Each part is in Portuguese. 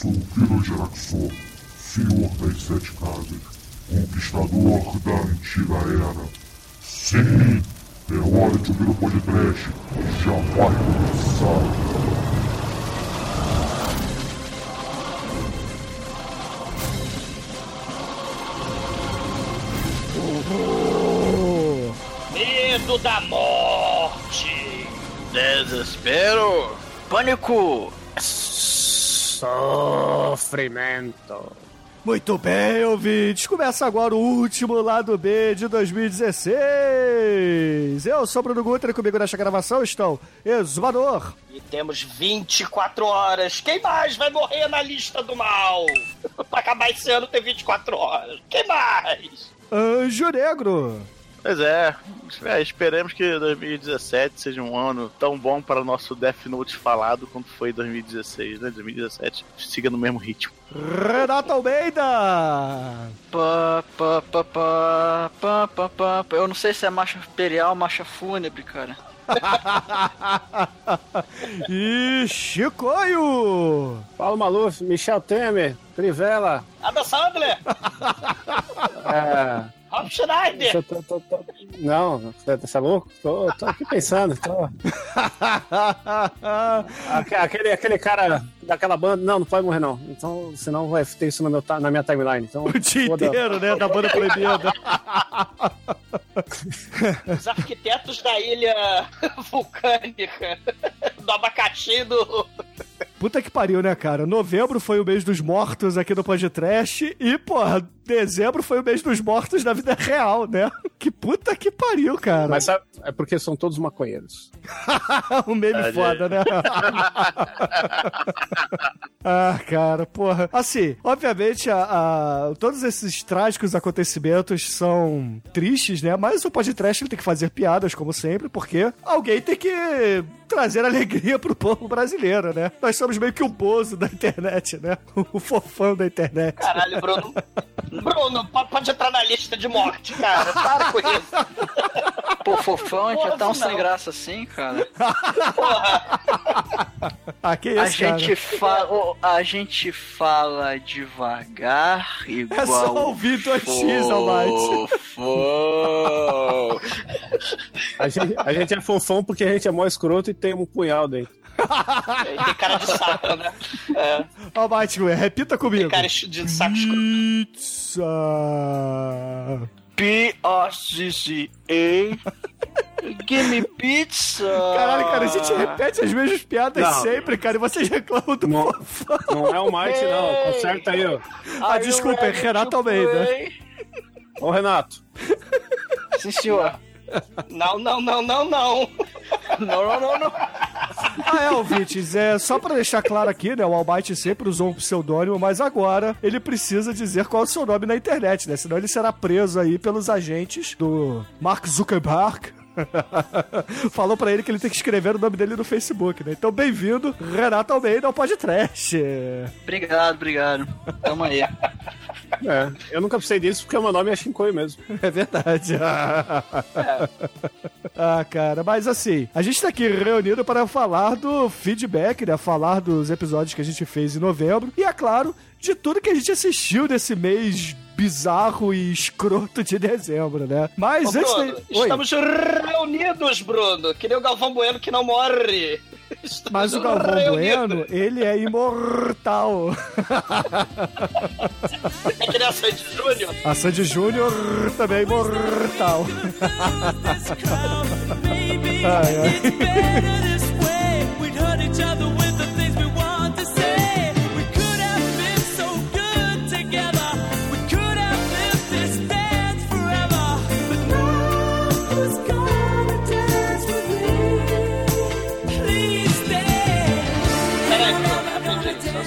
Sou o Kiro Geraxor, senhor das sete casas, conquistador da antiga era. Sim, é hora de ouvir o podcast. Já vai começar. Medo da morte! Desespero! Pânico! Sofrimento. Muito bem, ouvintes. Começa agora o último lado B de 2016. Eu sou o Bruno Guter e comigo nesta gravação estão Exumador, E temos 24 horas. Quem mais vai morrer na lista do mal? pra acabar esse ano tem 24 horas. Quem mais? Anjo Negro, Pois é, é, esperemos que 2017 seja um ano tão bom para o nosso Death Note falado quanto foi 2016, né? 2017 siga no mesmo ritmo. Renato Almeida, Pá, pá, pá, pá, pá, pá, pá. Eu não sei se é marcha imperial ou marcha fúnebre, cara. e Chicoio. Paulo Maluf, Michel Temer, Crivella. Adam Sandler? É, Rob Schneider? tô, tô- tô- não, você tá louco? Tô, tô aqui pensando. Tô. Aque- Aquele, aquele cara daquela banda. Não, não pode morrer, não. Então, senão vai ter isso no meu, na minha timeline. Então, o dia foda- inteiro, né, da banda proibida. Os arquitetos da ilha vulcânica. Do abacaxi e do. Puta que pariu, né, cara? Novembro foi o mês dos mortos aqui no podcast e, porra, dezembro foi o mês dos mortos na vida real, né? Que puta que pariu, cara. Mas sabe, é porque são todos maconheiros. um meme É, foda, né? ah, cara, porra. Assim, obviamente, a, a- todos esses trágicos acontecimentos são tristes, né? Mas o podcast ele tem que fazer piadas, como sempre, porque alguém tem que trazer alegria pro povo brasileiro, né? Nós somos meio que o bozo da internet, né? O fofão da internet. Caralho, Bruno. Bruno, po- pode entrar na lista de morte, cara. Para com isso. Pô, fofão, a gente é tão Não. sem graça assim, cara. Ah, que isso, A gente, cara? fala, a gente fala devagar, igual. É só ouvir 2x, Almighty. Fofão. A gente, a gente é fofão porque a gente é mó escroto e tem um punhal dentro. Tem cara de saco, né? É, Almighty, repita tem comigo. cara de saco escroto. Pizza. P-O-C-C-A. Give me pizza. Caralho, cara, a gente repete as mesmas piadas Não. sempre, cara, e vocês reclamam do Não. fofão. Não é o Mighty, não. Conserta aí, ó. Ah, you desculpa, é Renato to Almeida. Ô, Renato. Sim, senhor. Não, não, não, não, não. Não, não, não, não. Ah, é, ouvintes, é só pra deixar claro aqui, né, o Almighty sempre usou um pseudônimo, mas agora ele precisa dizer qual é o seu nome na internet, né, senão ele será preso aí pelos agentes do Mark Zuckerberg. Falou pra ele que ele tem que escrever o nome dele no Facebook, né? Então, bem-vindo, Renato Almeida ao podcast. Obrigado, obrigado. Tamo aí. É, eu nunca precisei disso porque o meu nome é Shinkoi mesmo. É verdade. ah, cara, mas assim, a gente tá aqui reunido para falar do feedback, né? Falar dos episódios que a gente fez em novembro. E, é claro, de tudo que a gente assistiu nesse mês bizarro e escroto de dezembro, né? Mas Ô, antes Bruno, de... Estamos reunidos, Bruno. Que nem o Galvão Bueno que não morre. Estamos mas o Galvão reunidos. Bueno, ele é imortal. É que nem a Sandy Júnior. A Sandy Júnior também é imortal. Ai, ai.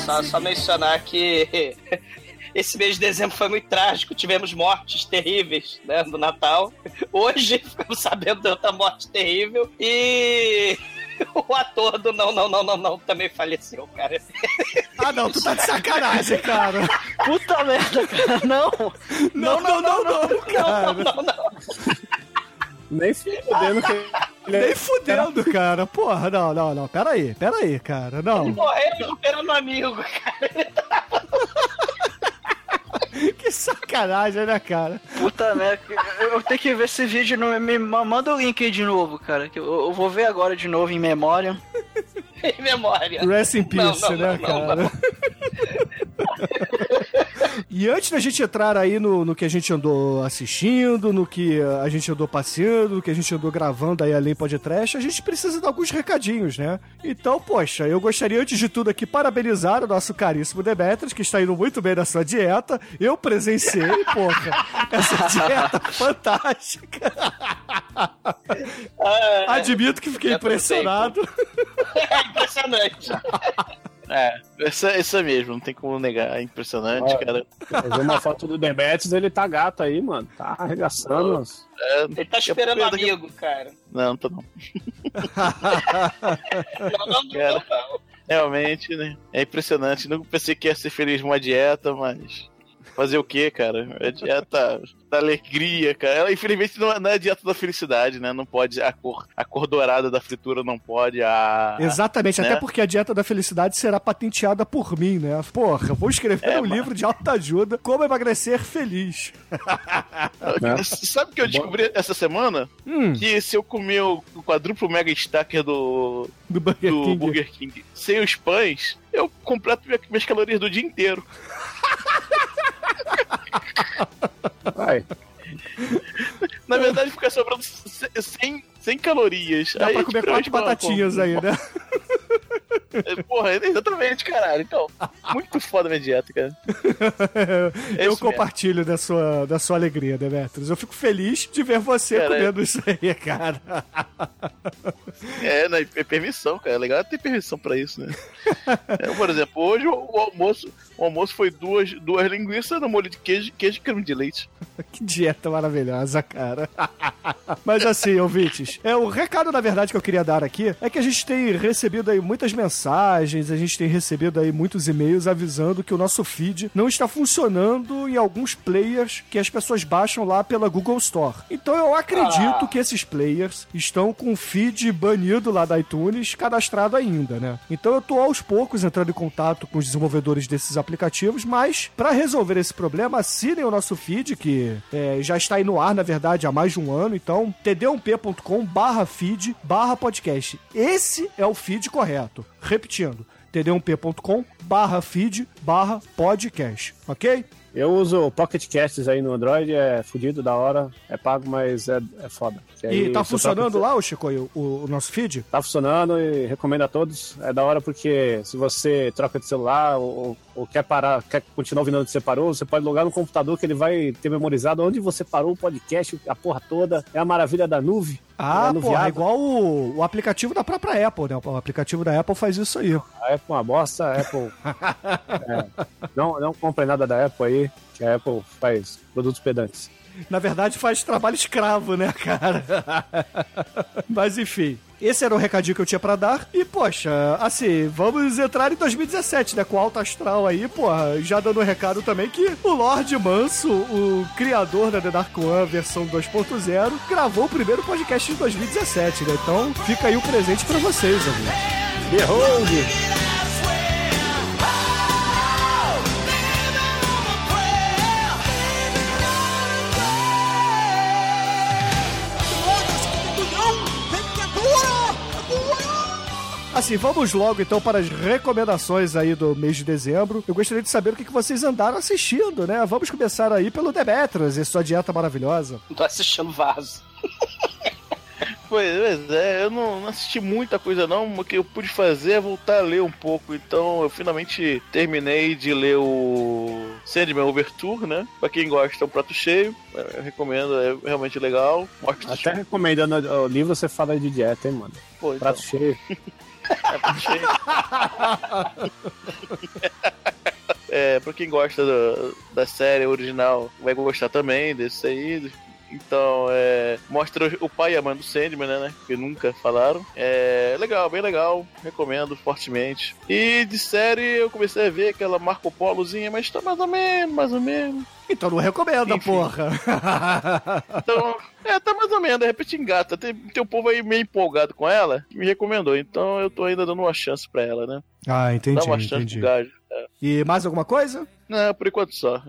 Só, só, mencionar que esse mês de dezembro foi muito trágico. Tivemos mortes terríveis né, no Natal. Hoje ficamos sabendo de outra morte terrível. E o ator do Não, Não, Não, Não, Não também faleceu, cara. Ah, não, tu tá de sacanagem, cara. Puta merda, cara. Não. Não, não, não, não, cara. Não, não. Nem se fudendo que Nem fudendo, cara. Porra, não, não, não. Pera aí, pera aí, cara. Não. Morreu recuperando um amigo, cara. Que sacanagem, né, cara? Puta merda, eu tenho que ver esse vídeo. No, me manda o link aí de novo, cara. que Eu, eu vou ver agora de novo em memória. em memória. Rest in peace, Não, não, né, não, cara? E antes da gente entrar aí no, no que a gente andou assistindo, no que a gente andou passeando, no que a gente andou gravando aí além podcast, a gente precisa dar alguns recadinhos, né? Então, poxa, eu gostaria antes de tudo aqui parabenizar o nosso caríssimo Demetrius, que está indo muito bem na sua dieta. Eu presenciei, porra, essa dieta fantástica. Ah, Admito que fiquei impressionado. é impressionante. É, isso, é- isso mesmo, não tem como negar. É impressionante, Olha. cara. Eu vi uma foto do Demetrius, ele tá gato aí, mano. Tá arregaçando. É, Ele tá esperando um daqui- amigo, cara. Não, não tô não. Não, não, não, não. Realmente, né? É impressionante. Nunca pensei que ia ser feliz numa dieta, mas. Fazer o quê, cara? É dieta da alegria, cara. Ela, infelizmente, não é, não é a dieta da felicidade, né? Não pode. A cor, a cor dourada da fritura não pode. A. Exatamente, né? até porque a dieta da felicidade será patenteada por mim, né? Porra, eu vou escrever É, um mano. livro de alta ajuda, como emagrecer feliz. né? Sabe o que eu descobri essa semana? Hum, Que se eu comer o quadruplo mega stacker do, do Burger do King. Burger King sem os pães, eu completo minha- minhas calorias do dia inteiro. Vai. Na verdade, fica sobrando c- 100, 100 calorias. Dá Aí, pra comer quatro batatinhas aí, né? Porra, exatamente, caralho. Então, muito foda a minha dieta, cara. É eu compartilho da sua, da sua alegria, Demetrius. Eu fico feliz de ver você Cara, comendo isso aí, cara. É, né, é permissão, cara. É legal ter permissão pra isso, né? É, por exemplo, hoje o, o almoço, o almoço foi duas, duas linguiças no molho de queijo, queijo e creme de leite. Que dieta maravilhosa, cara. Mas assim, ouvintes, é, o recado, na verdade, que eu queria dar aqui é que a gente tem recebido aí muitas mensagens, a gente tem recebido aí muitos e-mails avisando que o nosso feed não está funcionando em alguns players que as pessoas baixam lá pela Google Store. Então eu acredito Ah. que esses players estão com o feed banido lá da iTunes cadastrado ainda, né? Então eu tô aos poucos entrando em contato com os desenvolvedores desses aplicativos, mas para resolver esse problema, assinem o nosso feed, que é, já está aí no ar, na verdade, há mais de um ano. Então, td1p.com barra feed barra podcast. Esse é o feed correto. Repetindo, td1p.com barra feed barra podcast, ok? Eu uso Pocket Casts aí no Android, é fudido, da hora, é pago, mas é, é foda. Aí E tá funcionando troca- lá, o Chico, o, o nosso feed? Tá funcionando e recomendo a todos. É da hora porque se você troca de celular ou, ou quer parar, quer continuar ouvindo onde você parou, você pode logar no computador que ele vai ter memorizado onde você parou o podcast, a porra toda. É a maravilha da nuvem. Ah, é pô, é igual o, o aplicativo da própria Apple, né? O aplicativo da Apple faz isso aí. A Apple é uma bosta, a Apple. é, não, não comprem nada da Apple aí, que a Apple faz produtos pedantes. Na verdade, faz trabalho escravo, né, cara? Mas enfim. Esse era o recadinho que eu tinha pra dar. E, poxa, assim, vamos entrar em 2017, né? Com alto astral aí, porra. Já dando um recado também que o Lorde Manso, o criador da The Dark One versão 2.0, gravou o primeiro podcast em 2017, né? Então fica aí o presente pra vocês, amigos. Behold! Assim, vamos logo então para as recomendações aí do mês de dezembro. Eu gostaria de saber o que que vocês andaram assistindo, né? Vamos começar aí pelo Demetras e sua dieta maravilhosa. Tô assistindo vaso. Pois é, eu não, não assisti muita coisa não, o que eu pude fazer é voltar a ler um pouco, então eu finalmente terminei de ler o Sandman Overture, né? Pra quem gosta é um prato cheio, eu recomendo, é realmente legal. Mostra Até recomendando o livro, você fala de dieta, hein, mano? Pô, então, Prato cheio. é cheio. é, pra quem gosta da, da série original, vai gostar também desse aí. Então, é. Mostra o pai e a mãe do Sandman, né? né, Que nunca falaram. É legal, bem legal. Recomendo fortemente. E de série eu comecei a ver aquela Marco Polozinha, mas tá mais ou menos, mais ou menos. Então não recomenda, Enfim. porra. Então, é, tá mais ou menos, de repente engata. Tem, tem um povo aí meio empolgado com ela que me recomendou. Então eu tô ainda dando uma chance pra ela, né? Ah, entendi, Dá uma chance entendi. pro gajo. E mais alguma coisa? Não, por enquanto só.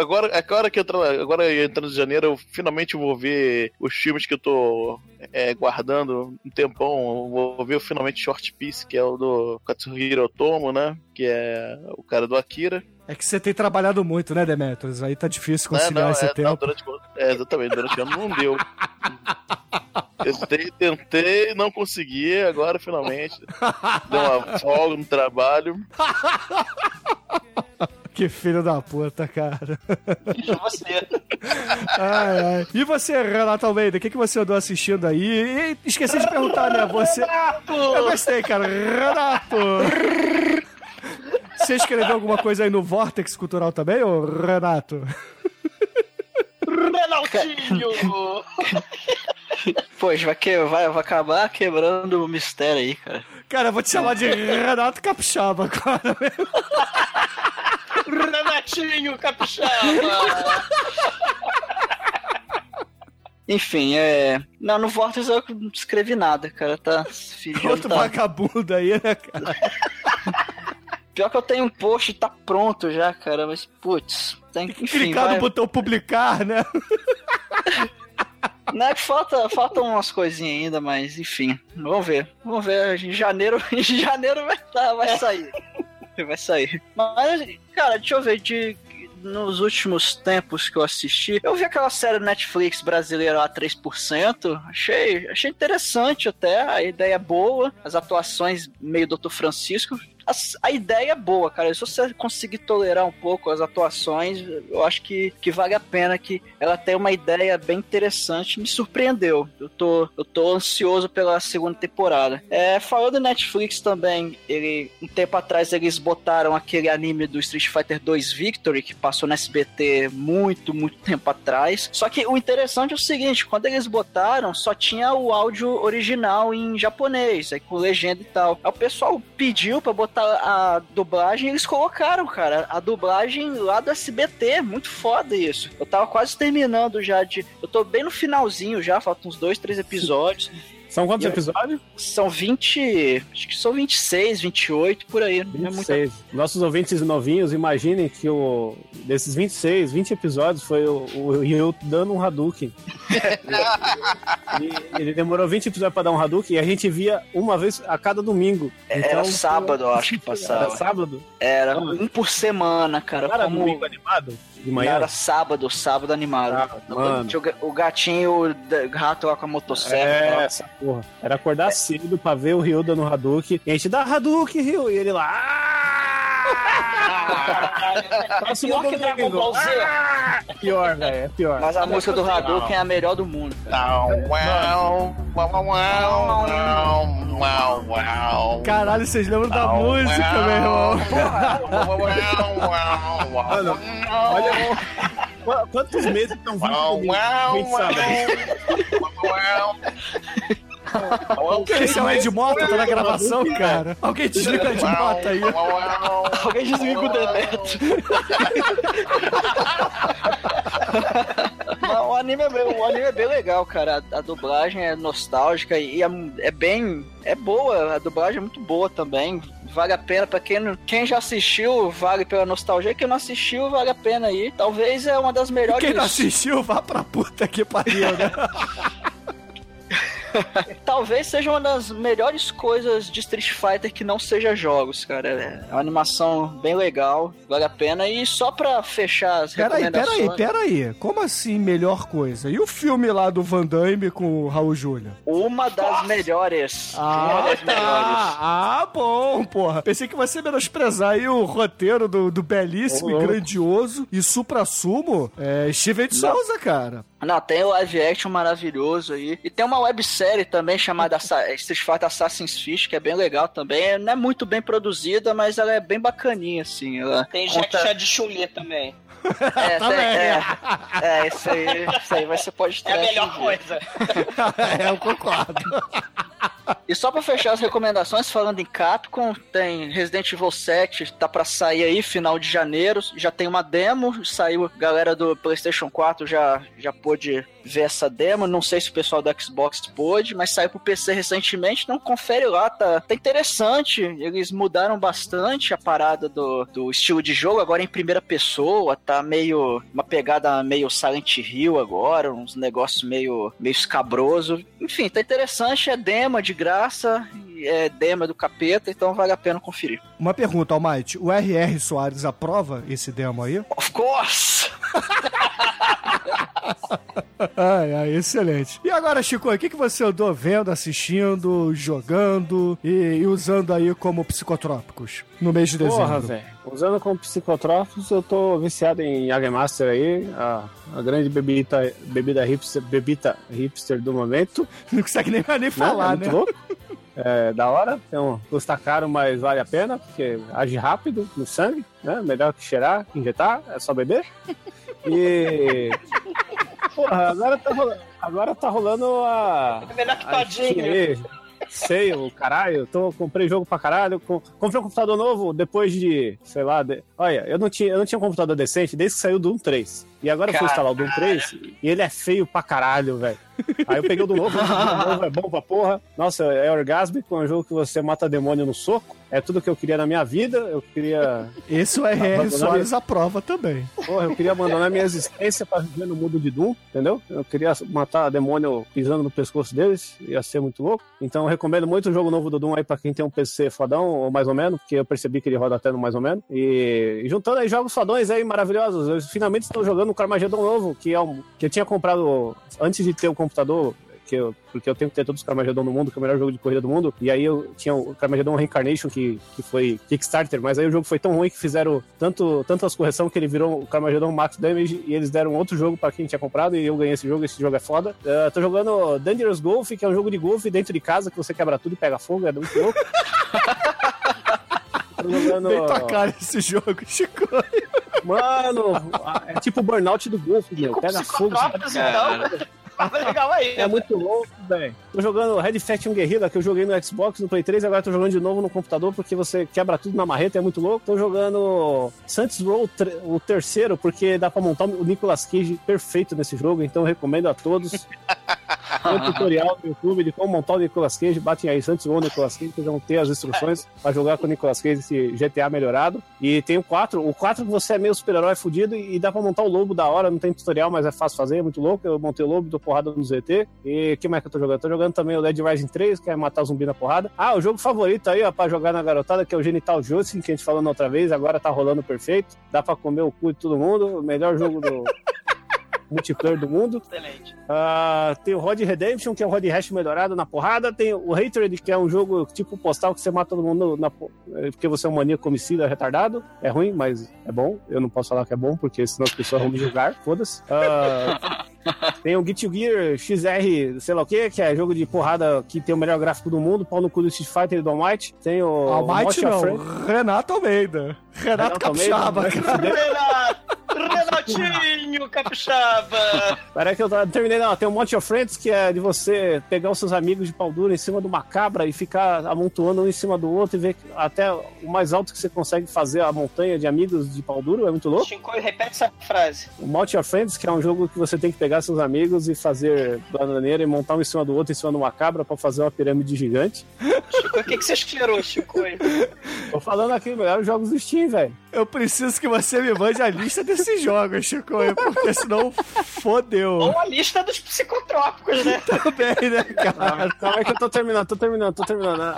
Agora, agora que entra, agora entrando em janeiro, eu finalmente vou ver os filmes que eu tô é, guardando um tempão. Vou ver finalmente Short Piece, que é o do Katsuhiro Otomo, né? Que é o cara do Akira. É que você tem trabalhado muito, né, Demetrius? Aí tá difícil conciliar esse é, tempo. não, durante, é, exatamente, durante o ano não deu. Tentei, tentei, não consegui, agora finalmente. Deu uma folga no trabalho. Que filho da puta, cara. E você. Ai, ai. E você, Renato Almeida, o que, que você andou assistindo aí? E esqueci de perguntar, né? Você. Eu gostei, cara. Renato! Você escreveu alguma coisa aí no Vortex Cultural também, ô Renato? Renaldinho! Pois, vai, que, vai, vai acabar quebrando o mistério aí, cara. Cara, eu vou te chamar de Renato Capixaba agora. Renatinho Capixaba! Enfim, é. Não, no Vortex eu não escrevi nada, cara. Tá. Outro tá- vagabundo aí, né, cara? Pior que eu tenho um post, tá pronto já, cara. Mas, putz, tem que. Enfim, Clicar vai... no botão publicar, né? Não, é que falta, faltam umas coisinhas ainda, mas enfim. Vamos ver. Vamos ver. Em janeiro, em janeiro vai, tá, vai sair. Vai sair. Mas, cara, deixa eu ver. De, nos últimos tempos que eu assisti, eu vi aquela série Netflix brasileira lá, 3%. Achei, achei interessante até. A ideia é boa. As atuações meio Dr. Francisco. A, a ideia é boa, cara. Se você conseguir tolerar um pouco as atuações, eu acho que, que vale a pena que ela tem uma ideia bem interessante. Me surpreendeu. Eu tô, eu tô ansioso pela segunda temporada. É, falando em Netflix também, ele, um tempo atrás eles botaram aquele anime do Street Fighter 2 Victory, que passou no SBT muito, muito tempo atrás. Só que o interessante é o seguinte, quando eles botaram, só tinha o áudio original em japonês, aí com legenda e tal. Aí o pessoal pediu pra botar a dublagem e eles colocaram, cara, a dublagem lá do SBT, muito foda isso. Eu tava quase terminando já de... Eu tô bem no finalzinho já, faltam uns dois, três episódios. São quantos eu- episódios? São 20... Acho que são 26, 28, por aí. Não é muita 26. Nossos ouvintes novinhos, imaginem que o, desses 26, 20 episódios foi o, o Ryu dando um Hadouken. Ele demorou 20 episódios pra dar um Hadouken e a gente via uma vez a cada domingo. Era Então, sábado, eu acho que Era passava. sábado? Era um por semana, cara. Não era como... domingo animado? De manhã? era sábado, sábado animado. Tinha o ga- o gatinho, o rato lá com a motosserra. É, essa porra. Era acordar cedo pra ver o Ryu dando Hadouken. E a gente dá Hadouken, Ryu. E ele lá. "Ah!" Parece Pior um que Dragon Ball Z. É pior, velho. É pior. Mas a música do Hadouken é a melhor do mundo. Caralho, vocês lembram da música, meu irmão? Mano, olha qu- quantos meses estão vindo comigo? Sabe. Esse é o Ed Mota, tá na gravação, cara. Alguém desliga o Ed Mota aí. Alguém desliga o Demetrio. Mas o anime, é bem, o anime é bem legal, cara. A, a dublagem é nostálgica e é, é bem. É boa, a dublagem é muito boa também. Vale a pena, pra quem, não- quem já assistiu, vale pela nostalgia. Quem não assistiu, vale a pena aí. Talvez é uma das melhores. Quem não assistiu, vá pra puta que pariu, né? Talvez seja uma das melhores coisas de Street Fighter que não seja jogos, cara. É uma animação bem legal, vale a pena. E só pra fechar as Peraí, recomendações... peraí, peraí. Como assim melhor coisa? E o filme lá do Van Damme com o Raul Júlia? Uma das melhores. uma Ah, das melhores. tá. Ah, bom, porra. Pensei que você ia menosprezar aí o roteiro do, do belíssimo Ô, e grandioso e supra-sumo é, Steven de. Souza, cara. Não, tem o live action maravilhoso aí. E tem uma websérie também chamada Assa- Street Fighter Assassin's Fish, que é bem legal também. Não é muito bem produzida, mas ela é bem bacaninha, assim. Ela Tem conta- Jack Chan de Chun-Li também. É, Também. é, é, isso aí, isso aí vai ser pode É a melhor coisa. é, eu concordo. E só pra fechar as recomendações, falando em Capcom, tem Resident Evil 7, tá pra sair aí, final de janeiro. Já tem uma demo, saiu, galera do PlayStation 4 já, já pôde ver essa demo. Não sei se o pessoal do Xbox pôde, mas saiu pro PC recentemente. Então confere lá, tá, tá interessante. Eles mudaram bastante a parada do, do estilo de jogo, agora em primeira pessoa, tá meio. uma pegada meio Silent Hill agora, uns negócios meio, meio escabroso. Enfim, tá interessante, é demo é de graça, é demo é do capeta, então vale a pena conferir. Uma pergunta, Almighty. O R.R. Soares aprova esse demo aí? Of course! Ai, ai, excelente. E agora, Chico, o que, que você andou vendo, assistindo, jogando e, e usando aí como psicotrópicos no mês de dezembro? Porra, velho. Usando como psicotrópicos, eu tô viciado em Jägermaster aí, a, a grande bebida, bebida hipster, bebida hipster do momento. Não consegue nem, nem falar, é né? louco. É da hora, então custa caro, mas vale a pena, porque age rápido no sangue, né? Melhor que cheirar, injetar, é só beber. E. Porra, agora tá rolando, agora tá rolando a. É melhor que todinho. Sei, o caralho, tô, comprei jogo pra caralho. com- comprei um computador novo depois de, sei lá, de- olha, eu não, tinha, eu não tinha um computador decente desde que saiu o Doom 3. E agora eu fui instalar o Doom 3 e ele é feio pra caralho, velho. Aí eu peguei o do novo, o do novo é bom pra porra. Nossa, é orgásmico, é um jogo que você mata demônio no soco. É tudo que eu queria na minha vida. Eu queria, Esse o R.R. Soares aprova também. porra, eu queria abandonar minha existência pra viver no mundo de Doom, entendeu? Eu queria matar demônio pisando no pescoço deles, ia ser muito louco. Então eu recomendo muito o jogo novo do Doom aí pra quem tem um PC fodão, ou mais ou menos, porque eu percebi que ele roda até no mais ou menos. E, e juntando aí jogos fodões aí maravilhosos, eu finalmente estou jogando o Carmageddon novo, que é um que eu tinha comprado antes de ter o computador. Que eu, porque eu tenho que ter todos os Carmageddon no mundo, que é o melhor jogo de corrida do mundo. E aí eu tinha o Carmageddon Reincarnation, que, que foi Kickstarter, mas aí o jogo foi tão ruim que fizeram tanto, tantas correções que ele virou o Carmageddon Max Damage e eles deram outro jogo pra quem tinha comprado e eu ganhei esse jogo. Esse jogo é foda. Uh, tô jogando Dangerous Golf, que é um jogo de golfe dentro de casa que você quebra tudo e pega fogo, é muito louco. tô jogando. Bem tua cara esse jogo, Chico. Mano, é tipo o burnout do golfe, meu. Pega fogo. então. Legal aí. É muito louco, velho. Tô jogando Red Faction Guerrilla, que eu joguei no Xbox, no Play 3, e agora tô jogando de novo no computador, porque você quebra tudo na marreta, é muito louco. Tô jogando Saints Row, o terceiro, porque dá pra montar o Nicolas Cage perfeito nesse jogo, então recomendo a todos. Um tutorial no YouTube de como montar o Nicolas Cage, batem aí Saints Row Nicolas Cage, vocês vão ter as instruções pra jogar com o Nicolas Cage esse GTA melhorado. E tem o 4, o 4 que você é meio super-herói fudido e dá pra montar o lobo da hora, não tem tutorial, mas é fácil fazer, é muito louco. Eu montei o lobo, dou porrada no ZT. E que mais que eu tô jogando? Tô jogando também o Dead Rising 3, que é matar zumbi na porrada. Ah, o jogo favorito aí, ó, pra jogar na garotada, que é o Genital Justin, que a gente falou na outra vez, agora tá rolando perfeito. Dá pra comer o cu de todo mundo, melhor jogo do multiplayer do mundo. Excelente. Ah, tem o Rod Redemption, que é o Rod Hash melhorado na porrada. Tem o Hatred, que é um jogo tipo postal que você mata todo mundo na, eh, porque você é um maníaco homicida retardado. É ruim, mas é bom. Eu não posso falar que é bom, porque senão as pessoas vão me julgar. Foda-se. Ah, tem o Guilty Gear XR, sei lá o que, que é jogo de porrada que tem o melhor gráfico do mundo. Pau no cu do Street Fighter e do Almighty. Tem o. Almighty não, Renato Almeida. Renato Renato Capixaba, cara. fuder. Renato, Renatinho Capixaba. Peraí que eu terminei, não. Tem um Monte of Friends que é de você pegar os seus amigos de pau duro em cima de uma cabra e ficar amontoando um em cima do outro e ver até o mais alto que você consegue fazer a montanha de amigos de pau duro. É muito louco. Chico, repete essa frase. O Monte of Friends, que é um jogo que você tem que pegar seus amigos e fazer bananeira e montar um em cima do outro em cima de uma cabra pra fazer uma pirâmide gigante. Chico, o que, que você cheirou, Chico? Tô falando aqui, melhores jogos do Steam, velho. Eu preciso que você me mande a lista desses jogos, Chico, porque senão fodeu. Ou a lista dos psicotrópicos, né? Também, né, cara? Calma aí que eu tô terminando, tô terminando, tô terminando.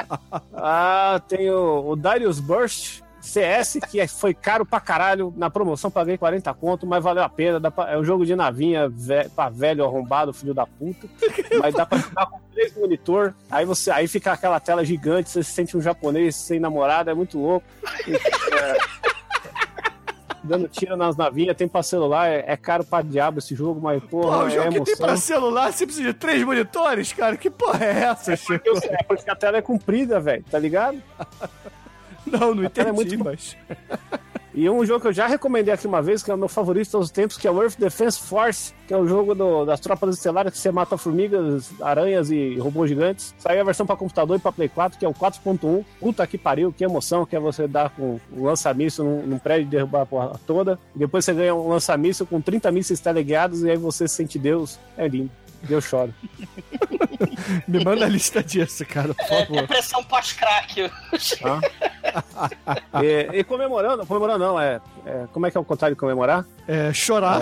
Ah, tem o, o Darius Burst CS, que é- foi caro pra caralho. Na promoção paguei 40 conto, mas valeu a pena. Pra- é um jogo de navinha ve, pra velho arrombado, filho da puta. Mas dá pra jogar com três monitor. Aí você aí fica aquela tela gigante, você se sente um japonês sem namorada, é muito louco. É, Dando tiro nas navinhas, tem pra celular, é, é caro pra diabo esse jogo, mas porra, Pô, o é jogo que tem emoção. pra celular, você precisa de três monitores, cara? Que porra é essa, Chico? Eu sei, É porque a tela é comprida, velho, tá ligado? Não, não é entendi, muito- mas... E um jogo que eu já recomendei aqui uma vez, que é o meu favorito de todos os tempos, que é o Earth Defense Force, que é o jogo do- das tropas estelares que você mata formigas, aranhas e robôs gigantes. Saiu a versão pra computador e pra Play 4, que é o 4.1. Puta que pariu, que emoção que é você dar com um lança-míssil num, num prédio e derrubar a porra toda. E depois você ganha um lança-míssil com 30 mísseis teleguiados e aí você se sente Deus. É lindo. Deus chora. Me manda a lista disso, cara, por favor. Depressão pós-crack. E, e comemorando, comemorando não, é, é- Como é que é o contrário de comemorar? É, chorar.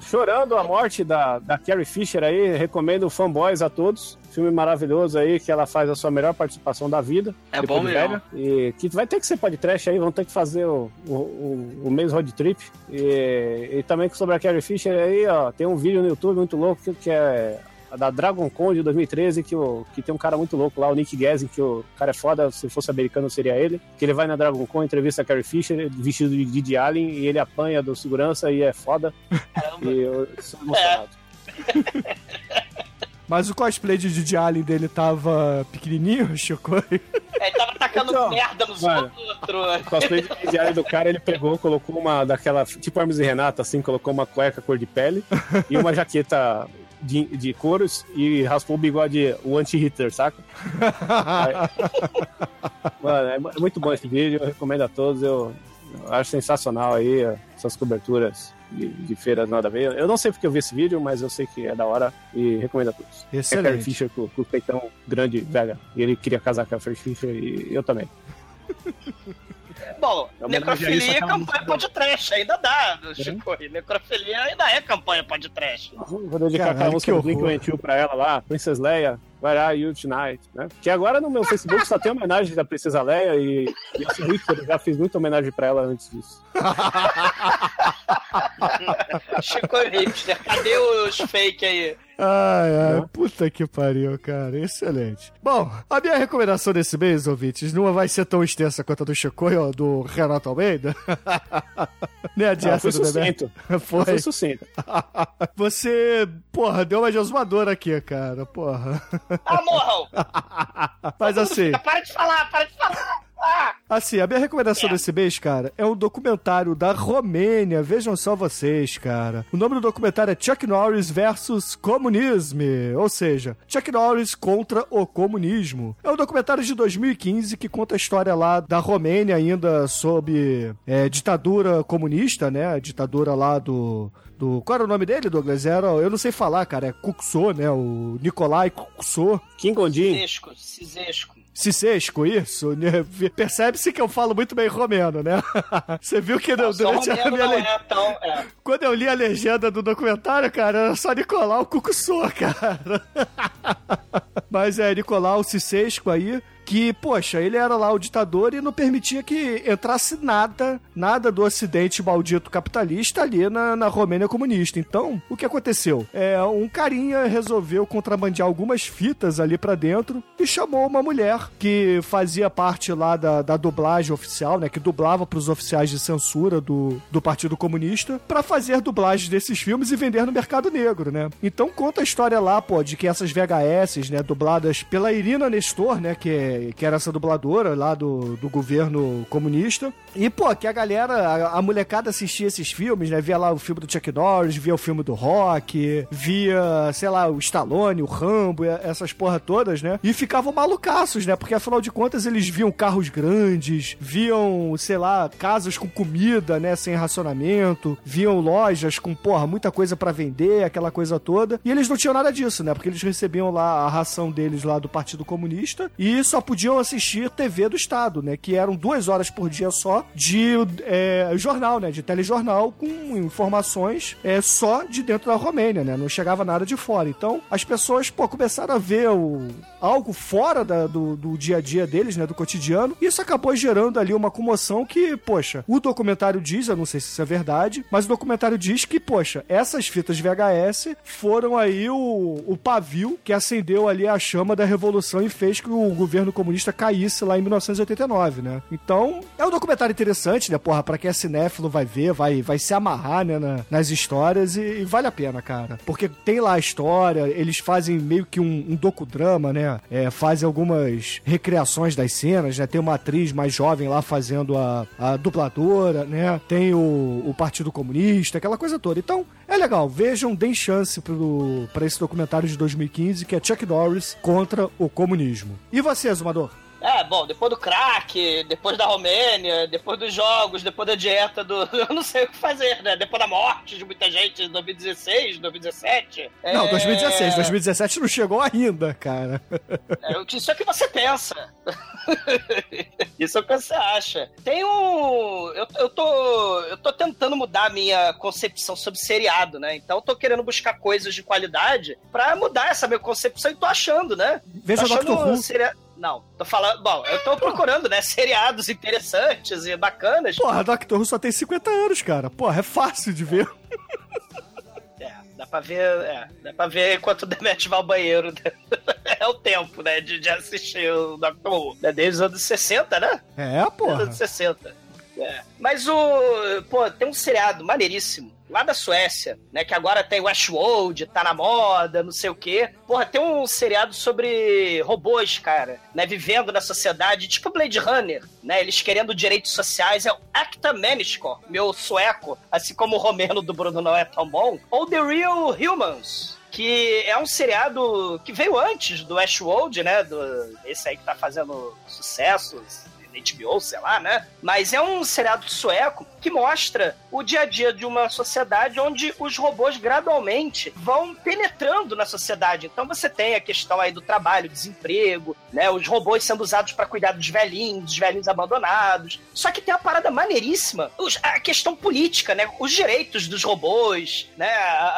Chorando a morte da, da Carrie Fisher aí, recomendo Fanboys a todos. Filme maravilhoso aí, que ela faz a sua melhor participação da vida. É depois bom mesmo. E que vai ter que ser podcast aí, vão ter que fazer o, o, o, mês road trip. E, e também sobre a Carrie Fisher aí, ó, tem um vídeo no YouTube muito louco que, que é da Dragon Con de 2013, que, o, que tem um cara muito louco lá, o Nick Gazin, que o cara é foda, se fosse americano seria ele. Que ele vai na Dragon Con, entrevista a Carrie Fisher, vestido de Didi Allen, e ele apanha do segurança e é foda. E eu sou emocionado. Mas o cosplay de Didi Allen dele tava pequenininho, Chico? É, ele tava tacando Então, merda nos mano. outros. O cosplay de diário do cara, ele pegou, colocou uma daquela, tipo Hermes e Renata, assim, colocou uma cueca cor de pele e uma jaqueta de, de couros e raspou o bigode, o anti-Hitler, saca? Aí- Mano, é, é muito bom esse vídeo, eu recomendo a todos, eu, eu acho sensacional aí essas coberturas de, de feiras nada a ver. Eu não sei porque eu vi esse vídeo, mas eu sei que é da hora e recomendo a todos. É Carrie Excelente. Fisher com, com o peitão grande, velha, e ele queria casar com a Carrie Fisher e eu também. Bom, É a necrofilia é campanha pode trash, ainda dá, Chico. E necrofilia ainda é campanha pode trash. Vou dedicar Caralho, aquela música que do Blink. 182 pra ela lá, Princess Leia, Where Are You Tonight, né? Que agora no meu Facebook só tem homenagem da Princesa Leia e, e eu já fiz muita homenagem pra ela antes disso. Chico hipster, cadê os fake aí? Ai, ai, Né? puta que pariu, cara. Excelente. Bom, a minha recomendação desse mês, ouvintes, não vai ser tão extensa quanto a do Chico ou do Renato Almeida. Nem a Ah, dieta foi do bebê. sucinto. Foi. Foi sucinto. Você, porra, deu uma josumadora aqui, cara, porra. Ah, morram! Mas assim, Para de falar, para de falar! Ah! assim, a minha recomendação É. desse mês, cara, é um documentário da Romênia. Vejam só vocês, cara. O nome do documentário é Chuck Norris versus Comunismo, ou seja, Chuck Norris contra o comunismo. É um documentário de 2015 que conta a história lá da Romênia ainda sob é, ditadura comunista, né? A ditadura lá do do. Qual era o nome dele, Douglas? Era. Eu não sei falar, cara. É Cuxô, né? O Nicolai Cuxô. Kim Gondin, Cisesco, Cisesco. Cicesco, isso. né? Percebe-se que eu falo muito bem romeno, né? Você viu que Só durante a minha não le- é tão... É. quando eu li a legenda do documentário, cara, era só Nicolau Cucuçô, cara. Mas é Nicolau Cicesco aí, que, poxa, ele era lá o ditador e não permitia que entrasse nada, nada do ocidente maldito capitalista ali na, na Romênia comunista. Então, o que aconteceu? É, um carinha resolveu contrabandear algumas fitas ali pra dentro e chamou uma mulher que fazia parte lá da, da dublagem oficial, né, que dublava pros oficiais de censura do, do Partido Comunista, pra fazer dublagem desses filmes e vender no mercado negro, né? Então conta a história lá, pô, de que essas VHS, né, dubladas pela Irina Nestor, né, que, é- que era essa dubladora lá do, do governo comunista. E, pô, que a galera, a, a molecada assistia esses filmes, né? Via lá o filme do Chuck Norris, via o filme do Rock, via, sei lá, o Stallone, o Rambo, essas porra todas, né? E ficavam malucaços, né? Porque afinal de contas eles viam carros grandes, viam, sei lá, casas com comida, né? Sem racionamento, viam lojas com, porra, muita coisa pra vender, aquela coisa toda. E eles não tinham nada disso, né? Porque eles recebiam lá a ração deles lá do Partido Comunista e só podiam assistir TV do Estado, né? Que eram duas horas por dia só de é, jornal, né? De telejornal com informações é, só de dentro da Romênia, né? Não chegava nada de fora. Então, as pessoas, pô, começaram a ver o, algo fora da- do, do dia a dia deles, né? Do cotidiano. E isso acabou gerando ali uma comoção que, poxa, o documentário diz, eu não sei se isso é verdade, mas o documentário diz que, poxa, essas fitas VHS foram aí o, o pavio que acendeu ali a chama da revolução e fez que o governo Comunista caísse lá em 1989, né? Então, é um documentário interessante, né, porra, pra quem é cinéfilo vai ver, vai, vai se amarrar, né, na- nas histórias e, e vale a pena, cara. Porque tem lá a história, eles fazem meio que um, um docudrama, né? É, fazem algumas recriações das cenas, né? Tem uma atriz mais jovem lá fazendo a, a dubladora, né? Tem o, o Partido Comunista, aquela coisa toda. Então, é legal. Vejam, deem chance pro, pra esse documentário de 2015, que é Chuck Norris contra o comunismo. E você, É, bom, depois do crack, depois da Romênia, depois dos jogos, depois da dieta do. Eu não sei o que fazer, né? Depois da morte de muita gente em 2016, 2017. Não, é... 2016. 2017 não chegou ainda, cara. É, Isso é o que você pensa. Isso é o que você acha. Tem um. Eu, eu, tô, eu tô tentando mudar a minha concepção sobre seriado, né? Então eu tô querendo buscar coisas de qualidade pra mudar essa minha concepção e tô achando, né? Veja tô achando Doctor Who. Não, tô falando. Bom, eu tô procurando, né? Seriados interessantes e bacanas. Porra, Doctor Who só tem 50 anos, cara. Porra, é fácil de ver. É, dá pra ver. É, dá pra ver enquanto o Demet vai ao banheiro. É o tempo, né? De, de assistir o Doctor Who. né, Desde os anos 60, né? É, Desde os anos 60. É. Mas o. Pô, tem um seriado maneiríssimo. Lá da Suécia, né? Que agora tem Westworld, tá na moda, não sei o quê. Porra, tem um seriado sobre robôs, cara, né? Vivendo na sociedade, tipo Blade Runner, né? Eles querendo direitos sociais. É o Acta Meniskor, meu sueco, assim como o romeno do Bruno não é tão bom. Ou The Real Humans, que é um seriado que veio antes do Westworld, né? Do, esse aí que tá fazendo sucesso na HBO, sei lá, né? Mas é um seriado sueco que mostra o dia a dia de uma sociedade onde os robôs gradualmente vão penetrando na sociedade. Então você tem a questão aí do trabalho, desemprego, né? Os robôs sendo usados para cuidar dos velhinhos, dos velhinhos abandonados. Só que tem a parada maneiríssima, a questão política, né? Os direitos dos robôs, né? A,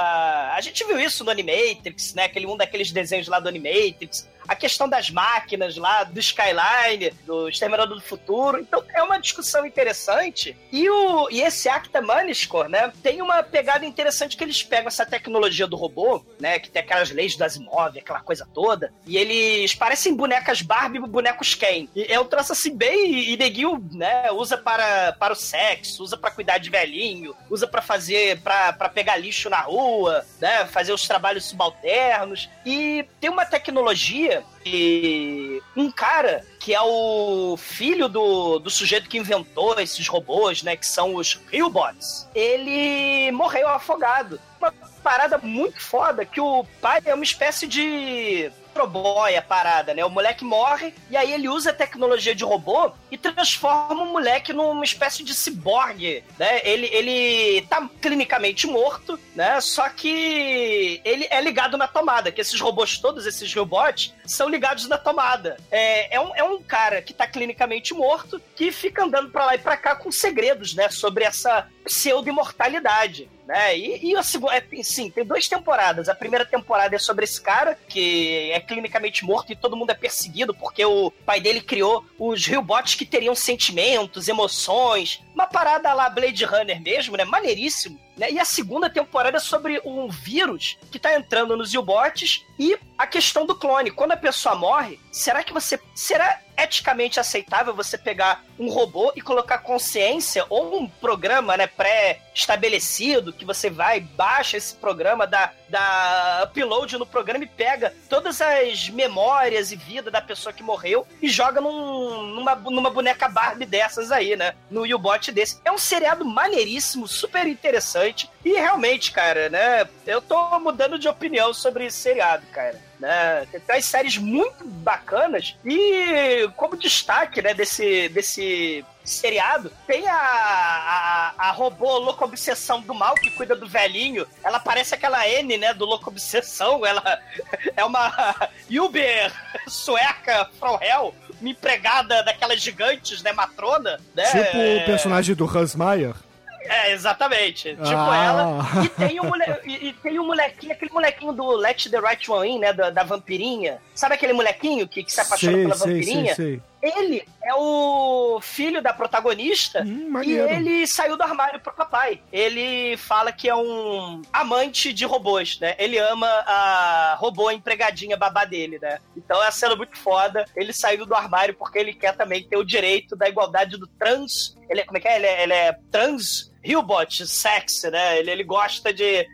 a- a gente viu isso no Animatrix, né? Aquele um daqueles desenhos lá do Animatrix a questão das máquinas lá, do Skyline, do Exterminador do Futuro. Então é uma discussão interessante. E, o, e esse Acta Maniscore, né, tem uma pegada interessante que eles pegam essa tecnologia do robô, né, que tem aquelas leis do Asimov, aquela coisa toda, e eles parecem bonecas Barbie e bonecos Ken. E é um troço assim bem... E neguinho, né, usa para, para o sexo, usa para cuidar de velhinho, usa para fazer... para pegar lixo na rua, né, fazer os trabalhos subalternos. E tem uma tecnologia que um cara que é o filho do, do sujeito que inventou esses robôs, né, que são os Hillbots, ele morreu afogado. Uma parada muito foda que o pai é uma espécie de Troboy a parada, né? O moleque morre e aí ele usa a tecnologia de robô e transforma o moleque numa espécie de ciborgue, né? Ele, ele tá clinicamente morto, né? Só que ele é ligado na tomada, que esses robôs todos, esses robots, são ligados na tomada. É, é, um, é um cara que tá clinicamente morto que fica andando pra lá e pra cá com segredos, né? Sobre essa pseudo-imortalidade. Né? E, e a segunda, é, sim, tem duas temporadas. A primeira temporada é sobre esse cara, que é clinicamente morto e todo mundo é perseguido, porque o pai dele criou os Hillbots que teriam sentimentos, emoções. Uma parada lá Blade Runner mesmo, né? Maneiríssimo. Né? E a segunda temporada é sobre um vírus que tá entrando nos Hillbots e a questão do clone. Quando a pessoa morre, será que você. Será eticamente aceitável você pegar um robô e colocar consciência ou um programa né, pré-estabelecido que você vai, baixa esse programa, dá, dá upload no programa e pega todas as memórias e vida da pessoa que morreu e joga num- numa, numa boneca Barbie dessas aí, né? No U-Bot desse. É um seriado maneiríssimo, super interessante e realmente, cara, né? Eu tô mudando de opinião sobre esse seriado, cara né? Tem umas séries muito bacanas e como destaque, né, desse, desse seriado, tem a, a, a robô louca obsessão do mal que cuida do velhinho. Ela parece aquela N, né, do louco obsessão. Ela é uma Uber sueca from hell, uma empregada daquelas gigantes, né, matrona, né? Tipo o personagem do Hans Meyer. É, exatamente. Tipo Ah. ela. E tem, o mole... e, e tem o molequinho, aquele molequinho do Let the Right One In, né? Da, da vampirinha. Sabe aquele molequinho que, que se apaixona Sei, pela sei, vampirinha? sei, sei. Ele é o filho da protagonista Hum, e ele saiu do armário pro papai. Ele fala que é um amante de robôs, né? Ele ama a robô empregadinha babá dele, né? Então é uma cena muito foda. Ele saiu do armário porque ele quer também ter o direito da igualdade do trans. Ele é, como é que é? Ele é, ele é trans Hillbot, sex, né? Ele, ele gosta de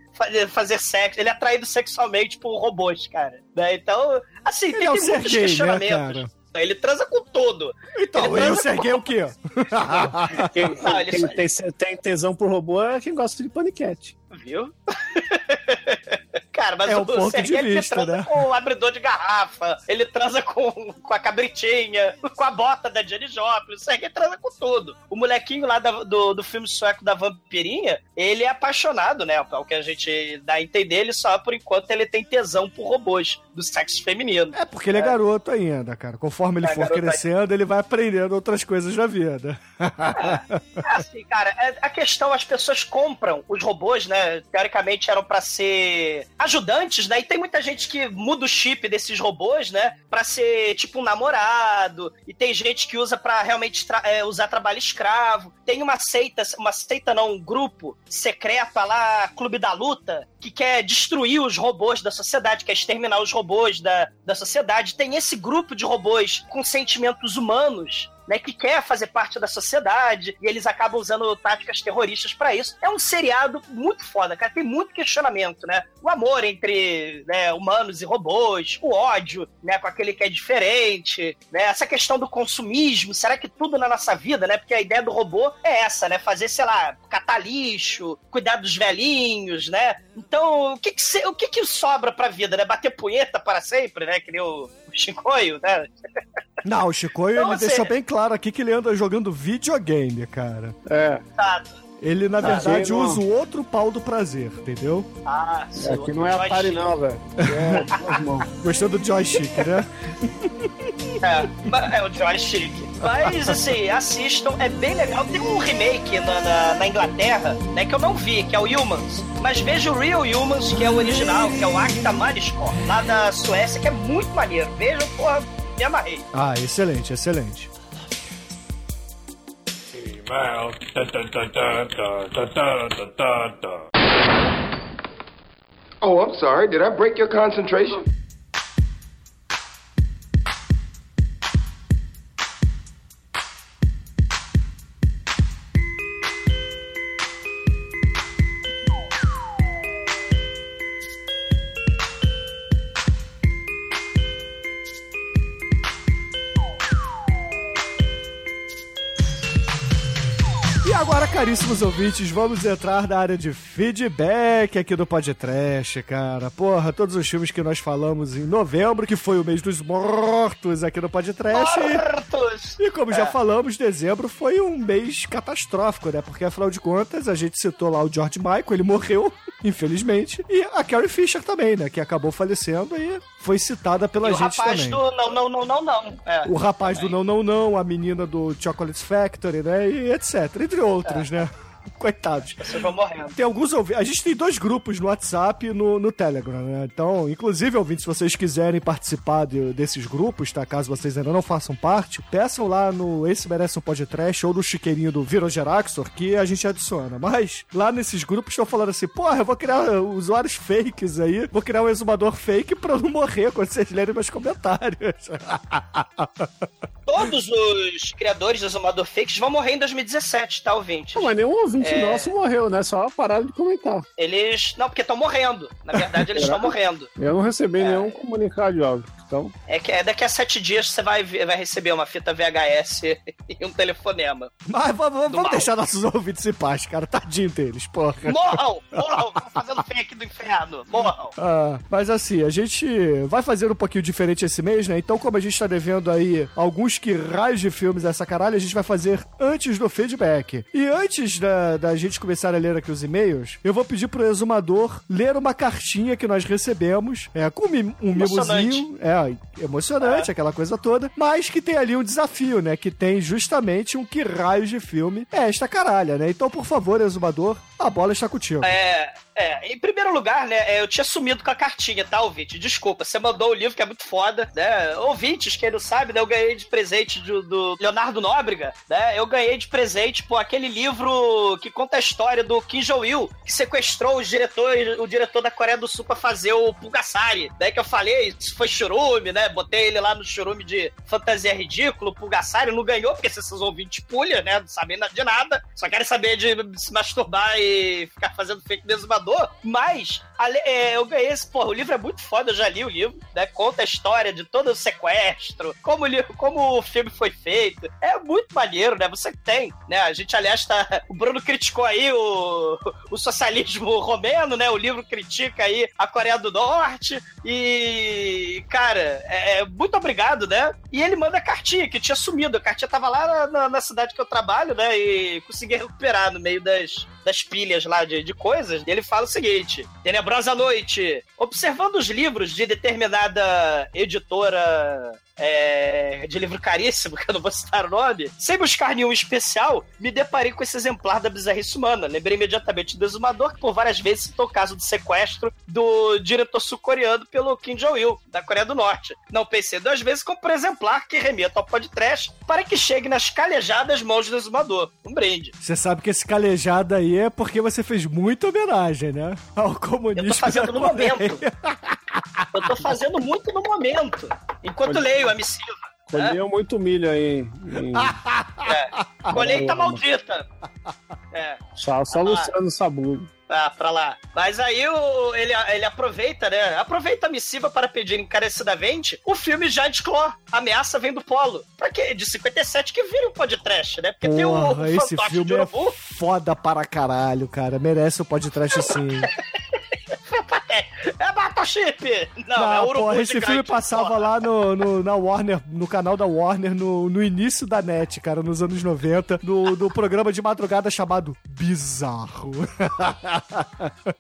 fazer, sexo. Ele é atraído sexualmente por robôs, cara. Né? Então, assim, Ele tem, é tem muitos Sergei, né, questionamentos. Ele transa com tudo. Então, Ele e o Serguei é o quê? Quem, Não, ele quem tem, tem tesão por robô é quem gosta de paniquete. Viu? Cara, mas É o, o ponto de ele vista, transa né? com o abridor de garrafa, ele transa com, com a cabritinha, com a bota da Jenny Joplin, o Serguei transa com tudo. O molequinho lá da- do, do filme sueco da vampirinha, ele é apaixonado, né? O que a gente dá a entender, ele só por enquanto ele tem tesão por robôs do sexo feminino. É porque ele é, garoto ainda, cara. Conforme ele É, for crescendo, ele vai aprendendo outras coisas na vida. Assim, cara, é- a questão, as pessoas compram os robôs, né? Teoricamente eram pra ser ajudantes, né? E tem muita gente que muda o chip desses robôs, né? Pra ser tipo um namorado. E tem gente que usa pra realmente tra- é, usar trabalho escravo. Tem uma seita, uma seita não, um grupo secreto lá, Clube da Luta, que quer destruir os robôs da sociedade, quer exterminar os robôs da, da sociedade. Tem esse grupo de robôs com sentimentos humanos né, que quer fazer parte da sociedade e eles acabam usando táticas terroristas pra isso. É um seriado muito foda, cara. Tem muito questionamento, né? O amor entre né, humanos e robôs, o ódio, né, com aquele que é diferente, né? Essa questão do consumismo, será que tudo na nossa vida, né? Porque a ideia do robô é essa, né? Fazer, sei lá, catar lixo, cuidar dos velhinhos, né? Então, o que que, se- o que, que sobra pra vida, né? Bater punheta para sempre, né? Que nem o, o Chicoio, né? Não, o Chicoio, Então, ele assim- deixou bem claro aqui que ele anda jogando videogame, cara. É, Exato. Ele, na Tá. verdade, não. usa o outro pau do prazer, entendeu? Ah, sim. aqui não é Atari joystick. não, velho. É. Gostou do joystick, né? É, é o joystick. Mas, assim, assistam, é bem legal. Tem um remake na, na, na Inglaterra, né, que eu não vi, que é o Humans. Mas veja o Real Humans, que é o original, que é o Acta Marisco, lá da Suécia, que é muito maneiro. Vejam, porra, me amarrei. Ah, excelente, excelente. Oh, I'm sorry. Did I break your concentration? Caríssimos ouvintes, vamos entrar na área de feedback aqui do Podcast, cara. Porra, todos os filmes que nós falamos em novembro, que foi o mês dos mortos aqui no Podcast. Mortos! E como já falamos, dezembro foi um mês catastrófico, né? Porque afinal de contas, a gente citou lá o George Michael, ele morreu, infelizmente. E a Carrie Fisher também, né? Que acabou falecendo e foi citada pela E o gente rapaz também. do não, não, não, não, não. É. O rapaz do Não Não Não, a menina do Chocolate Factory, né? E etc. Entre outros, né? Yeah. Coitados. Vocês vão morrendo. Tem alguns ouvintes. A gente tem dois grupos no WhatsApp e no, no Telegram, né? Então, inclusive, ouvintes, se vocês quiserem participar de- desses grupos, tá? Caso vocês ainda não façam parte, peçam lá no Esse Merece um Podcast ou no chiqueirinho do Virogeraxor que a gente adiciona. Mas lá nesses grupos estão falando assim: porra, eu vou criar usuários fakes aí, vou criar um exumador fake pra eu não morrer quando vocês lerem meus comentários. Todos os criadores do Exumador Fakes vão morrer em 2017, tá, ouvinte? Não, mas nenhum ouvinte É. nosso morreu, né? Só pararam de comentar. Eles. Não, porque estão morrendo. Na verdade, eles estão morrendo. Eu não recebi É. nenhum comunicado de áudio. Então, É que é daqui a sete dias você vai, vai receber uma fita VHS e um telefonema. Mas vamos, vamos mal. deixar nossos ouvintes em paz, cara. Tadinho deles, porra. Morram! Morram! Fazendo fake do inferno! Morram! Ah, mas assim, a gente vai fazer um pouquinho diferente esse mês, né? Então, como a gente tá devendo aí alguns que raios de filmes essa caralho, a gente vai fazer antes do feedback. E antes da, da gente começar a ler aqui os e-mails, eu vou pedir pro exumador ler uma cartinha que nós recebemos, é, com um mimozinho, é, né, emocionante, aquela coisa toda, mas que tem ali um desafio, né, que tem justamente um que raios de filme é esta caralha, né? Então, por favor, exumador, a bola está contigo. É, é, em primeiro lugar, né, eu tinha sumido com a cartinha, tá, ouvinte? Desculpa, você mandou o livro que é muito foda, né? Ouvintes, quem não sabe, né, eu ganhei de presente do, do Leonardo Nóbrega, né? Eu ganhei de presente, pô, aquele livro que conta a história do Kim Jong-il, que sequestrou os diretores, o diretor da Coreia do Sul pra fazer o Pulgasari, né? Que eu falei, isso foi churume, né? Botei ele lá no churume de fantasia ridículo, o Pulgasari não ganhou, porque esses ouvintes pulha, né? Não sabem de nada, só querem saber de se masturbar e ficar fazendo fake mas eu ganhei esse, porra, o livro é muito foda, eu já li o livro, né? Conta a história de todo o sequestro, como o, li- como o filme foi feito. É muito maneiro, né? Você tem, né? A gente, aliás, tá. O Bruno criticou aí o, o socialismo romeno, né? O livro critica aí a Coreia do Norte. E, cara, é, é, muito obrigado, né? E ele manda a cartinha, que tinha sumido. A cartinha tava lá na, na- cidade que eu trabalho, né? E consegui recuperar no meio das, das pilhas lá de, de coisas. E ele fala o seguinte: noite. Observando os livros de determinada editora é, de livro caríssimo, que eu não vou citar o nome, sem buscar nenhum especial, me deparei com esse exemplar da bizarrice humana. Lembrei imediatamente do Exumador, que por várias vezes citou o caso do sequestro do diretor sul-coreano pelo Kim Jong-il, da Coreia do Norte. Não pensei duas vezes como por exemplar que remeta ao podcast para que chegue nas calejadas mãos do Exumador. Um brinde. Você sabe que esse calejado aí é porque você fez muita homenagem, né? Ao comunismo. Eu tô fazendo no momento. Eu tô fazendo muito no momento. Enquanto leio a missiva. né? Colheu muito milho aí. Em... É. Colheita maldita. É. Só, só Luciano Sabugo. Ah, pra lá. Mas aí o, ele, ele aproveita, né? Aproveita a missiva para pedir encarecidamente o filme Claw. A ameaça vem do polo. Pra quê? De 57 que vira um podcast, né? Porque tem o, o Porra, esse filme de é foda para caralho, cara. Merece o podcast sim. É Battleship! Não, Não, é urubu porra, esse filme passava porra. lá no, no- na Warner, no canal da Warner, no, no início da net, cara, nos anos 90, no, no programa de madrugada chamado Bizarro.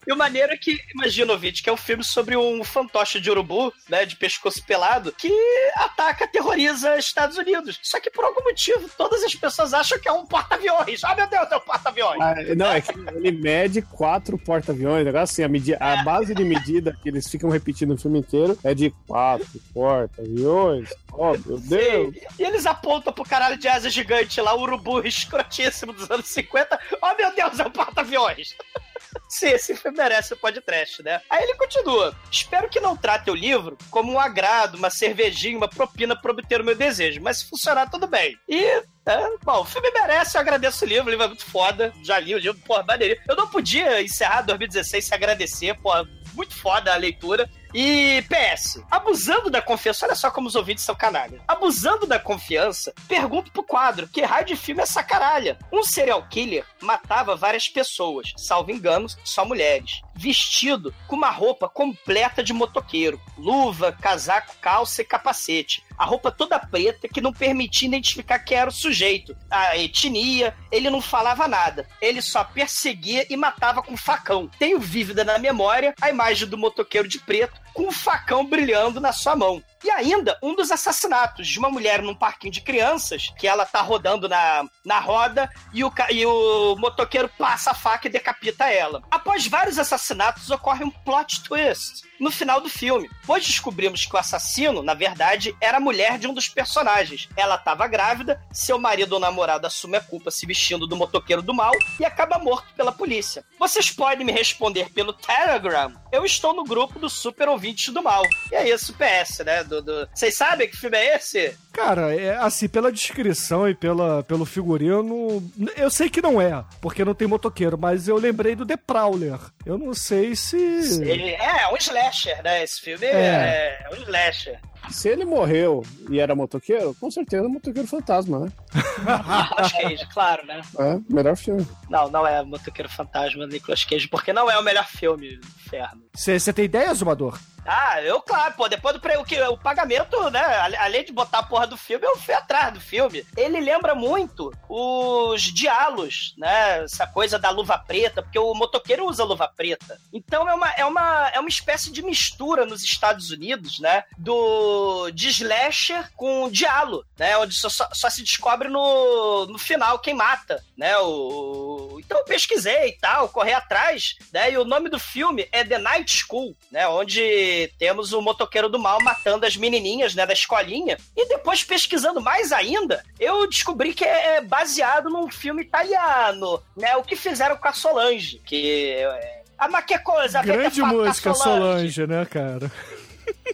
E o maneiro é que, imagina, ouvinte, que é um filme sobre um fantoche de urubu, né, de pescoço pelado, que ataca, aterroriza Estados Unidos. Só que por algum motivo, todas as pessoas acham que é um porta-aviões. Ah, meu Deus, é um porta-aviões. Ah, não, é que ele mede quatro porta-aviões. Negócio assim, a, medi- a base de medida que eles ficam repetindo o filme inteiro é de quatro porta-aviões. Oh, meu Deus! E, e eles apontam pro caralho de asa gigante lá, o urubu escrotíssimo dos anos 50. Oh, meu Deus, é um porta-aviões. Sim, esse filme merece o podcast, né? Aí ele continua. Espero que não trate o livro como um agrado, uma cervejinha, uma propina para obter o meu desejo, mas se funcionar, tudo bem. E é, bom, o filme merece, eu agradeço o livro, o livro é muito foda. Já li o livro, porra, maneirinho. Eu não podia encerrar 2016 sem agradecer, porra, muito foda a leitura. E PS, abusando da confiança, olha só como os ouvintes são canalhas. Abusando da confiança, pergunto pro quadro: que raio de filme é essa caralha? Um serial killer matava várias pessoas, salvo engano, só mulheres, vestido com uma roupa completa de motoqueiro: luva, casaco, calça e capacete. A roupa toda preta que não permitia identificar quem era o sujeito. A etnia, ele não falava nada. Ele só perseguia e matava com facão. Tenho vívida na memória a imagem do motoqueiro de preto com um facão brilhando na sua mão. E ainda um dos assassinatos de uma mulher num parquinho de crianças, que ela tá rodando na, na roda e o, e o motoqueiro passa a faca e decapita ela. Após vários assassinatos, ocorre um plot twist no final do filme, pois descobrimos que o assassino, na verdade, era a mulher de um dos personagens. Ela estava grávida, seu marido ou namorado assume a culpa se vestindo do motoqueiro do mal e acaba morto pela polícia. Vocês podem me responder pelo Telegram. Eu estou no grupo do Super Ouvintes do Mal. E é isso, PS, né? Do, do... Vocês sabem que filme é esse? Cara, é, assim, pela descrição e pela, pelo figurino, eu sei que não é, porque não tem motoqueiro, mas eu lembrei do The Prowler. Eu não sei se. É, é um slasher, né? Esse filme é, É. é um slasher. Se ele morreu e era motoqueiro, com certeza é motoqueiro fantasma, né? Nicolas Cage, claro, né? É, melhor filme. Não, não é Motoqueiro Fantasma Nicolas Cage, porque não é o melhor filme do inferno. Você tem ideia, Zumador? Ah, eu, claro, pô, depois do pre- o, que, o pagamento, né? Além de botar a porra do filme, eu fui atrás do filme. Ele lembra muito os diálogos, né? Essa coisa da luva preta, porque o motoqueiro usa luva preta. Então é uma, é uma, é uma espécie de mistura nos Estados Unidos, né? Do de slasher com diálogo, né? Onde só, só, só se descobre no, no final quem mata, né? O, então eu pesquisei e tal, corri atrás, né? E o nome do filme é The Night School, né? Onde temos o motoqueiro do mal matando as menininhas, né? Da escolinha. E depois pesquisando mais ainda, eu descobri que é baseado num filme italiano, né? O que fizeram com a Solange, que é... Ah, mas que coisa, Grande a música, Solange, né, cara?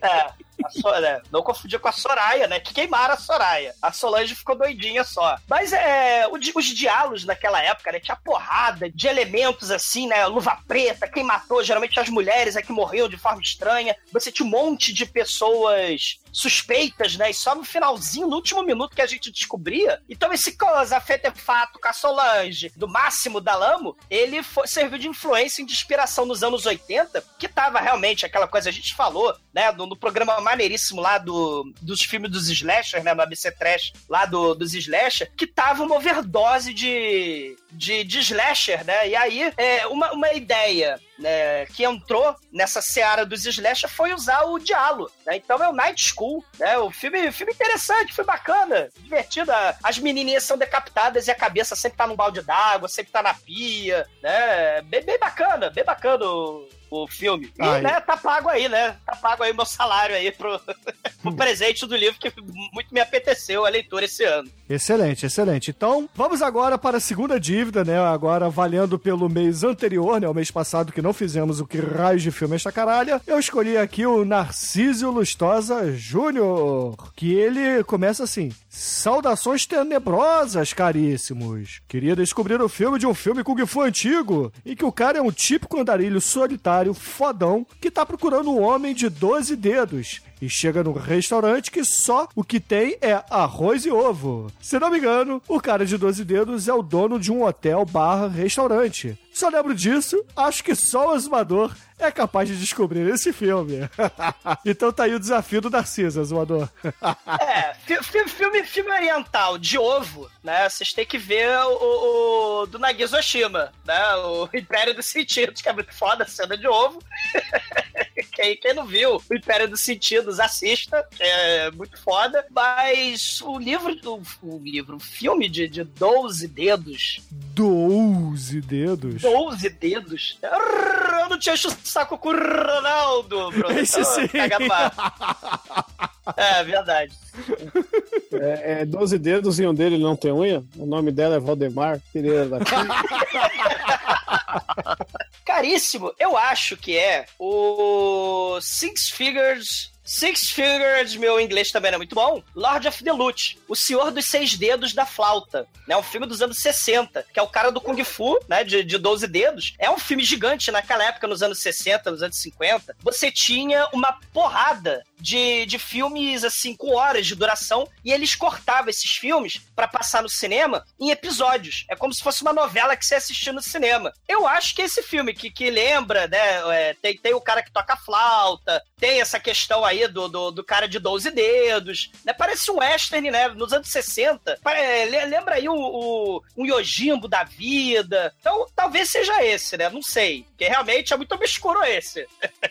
é, a So- é, não confundir com a Soraya, né? Que queimaram a Soraya. A Solange ficou doidinha só. Mas é, o os diálogos naquela época, né? Tinha porrada de elementos assim, né? Luva preta, quem matou, geralmente as mulheres é que morriam de forma estranha. Você tinha um monte de pessoas suspeitas, né? E só no finalzinho, no último minuto que a gente descobria. Então esse coisa, fato com a Solange, do Máximo Dalamo, ele foi- serviu de influência e de inspiração nos anos 80, que tava realmente aquela coisa, a gente falou, né? No, no programa maneiríssimo lá do, dos filmes dos slasher, né? No ABC Trash, lá do, dos slasher, que tava uma overdose de, de, de slasher, né? E aí, é, uma, uma ideia né, que entrou nessa seara dos slasher foi usar o diálogo, né? Então é o Night School, né? O filme, filme interessante, foi bacana, divertido. As menininhas são decapitadas e a cabeça sempre tá num balde d'água, sempre tá na pia, né? Bem, bem bacana, bem bacana o, o filme. E, Ai. né, tá pago aí, né? Tá pago aí meu salário aí pro, pro presente do livro que muito me apeteceu a leitura esse ano. Excelente, excelente. Então, vamos agora para a segunda dívida, né? Agora valendo pelo mês anterior, né? O mês passado que não fizemos o que raios de filme esta caralha. Eu escolhi aqui o Narciso Lustosa Júnior, que ele começa assim: Saudações tenebrosas, caríssimos. Queria descobrir o filme de um filme Kung Fu antigo, em que o cara é um típico andarilho solitário, fodão, que tá procurando um homem de 12 dedos e chega num restaurante que só o que tem é arroz e ovo. Se não me engano, o cara de 12 dedos é o dono de um hotel barra restaurante. Só lembro disso, acho que só o Azumador é capaz de descobrir esse filme. então tá aí o desafio do Narciso, Azumador. É, fi- fi- filme, filme oriental de ovo, né? Vocês têm que ver o, o do Nagisa Oshima, né? O Império dos Sentidos, que é muito foda a cena de ovo. quem, quem não viu o Império dos Sentidos, assista, é muito foda. Mas o livro, o, o livro, o filme de, de 12 dedos, 12 dedos. 12 dedos, eu não tinha o saco com o Ronaldo, Bruno. Esse Então, sim. É, verdade. É, é 12 dedos e um dele não tem unha. O nome dela é Valdemar Pereira da Caríssimo, eu acho que é o Six Figures. Six Figures, meu inglês também não é muito bom. Lord of the Lute, o Senhor dos Seis Dedos da Flauta, né? Um filme dos anos 60, que é o cara do Kung Fu, né? De, de 12 dedos. É um filme gigante naquela época, nos anos 60, nos anos 50. Você tinha uma porrada de, de filmes, assim, com horas de duração, e eles cortavam esses filmes pra passar no cinema em episódios. É como se fosse uma novela que você assistia no cinema. Eu acho que esse filme que, que lembra, né? é, tem, tem o cara que toca flauta, tem essa questão aí do, do, do cara de 12 dedos, né? Parece um western, né? Nos anos 60. Pare- le- Lembra aí o, o, um Yojimbo da vida. Então, talvez seja esse, né? Não sei. Porque realmente é muito obscuro esse.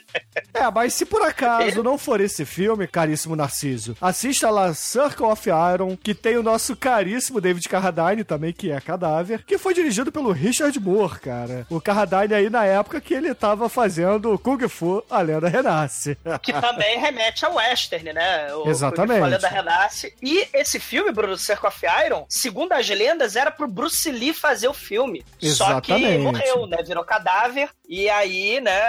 É, mas se por acaso não for esse filme, caríssimo Narciso, assista lá Circle of Iron, que tem o nosso caríssimo David Carradine também, que é cadáver, que foi dirigido pelo Richard Moore, cara. O Carradine aí na época que ele tava fazendo Kung Fu, a lenda renasce. Que também remete ao western, né? O, Exatamente. O Lenda Renasce. E esse filme, Bruno Circle of Iron, segundo as lendas, era pro Bruce Lee fazer o filme. Só que Exatamente. morreu, né? Virou cadáver. E aí, né,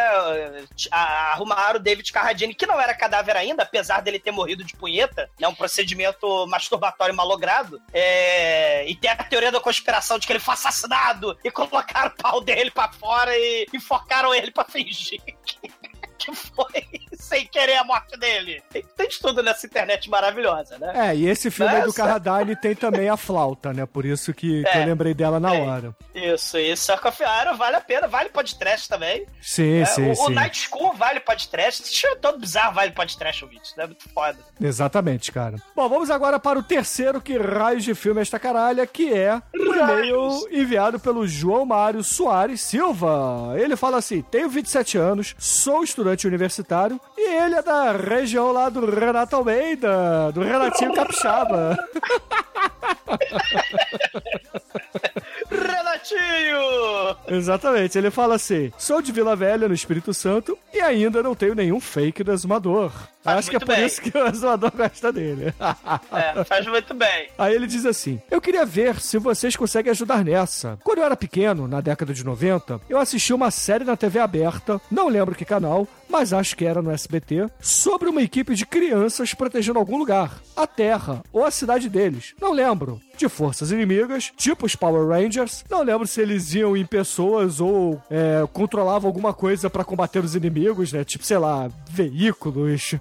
arrumaram o David Carradine, que não era cadáver ainda, apesar dele ter morrido de punheta, né? Um procedimento masturbatório malogrado. É, E tem a teoria da conspiração de que ele foi assassinado e colocaram o pau dele pra fora e enfocaram ele pra fingir que, que foi sem querer a morte dele. Tem, tem de tudo nessa internet maravilhosa, né? É, e esse filme do. Carradine tem também a flauta, né? Por isso que, que É. eu lembrei dela na É. hora. Isso, isso. Circle of Iron vale a pena, vale podcast também. Sim, É, sim, o, sim. o Night School vale podcast. Esse filme todo bizarro vale podcast, ouvinte. É muito foda. Exatamente, cara. Bom, vamos agora para o terceiro que raios de filme é esta caralha, que é o e-mail enviado pelo João Mário Soares Silva. Ele fala assim: tenho 27 anos, sou estudante universitário e ele é da região lá do Renato Almeida, do Renatinho Capixaba. Renatinho! Exatamente, ele fala assim: sou de Vila Velha, no Espírito Santo, e ainda não tenho nenhum fake do Exumador. Faz Acho que é por bem. isso que o Exumador gosta dele. É, faz muito bem. Aí ele diz assim: Eu queria ver se vocês conseguem ajudar nessa. Quando eu era pequeno, na década de 90, eu assisti uma série na TV aberta, não lembro que canal, mas acho que era no SBT, sobre uma equipe de crianças protegendo algum lugar, a Terra ou a cidade deles. Não lembro. De forças inimigas, tipo os Power Rangers. Não lembro se eles iam em pessoas ou é, controlavam alguma coisa pra combater os inimigos, né? Tipo, sei lá, veículos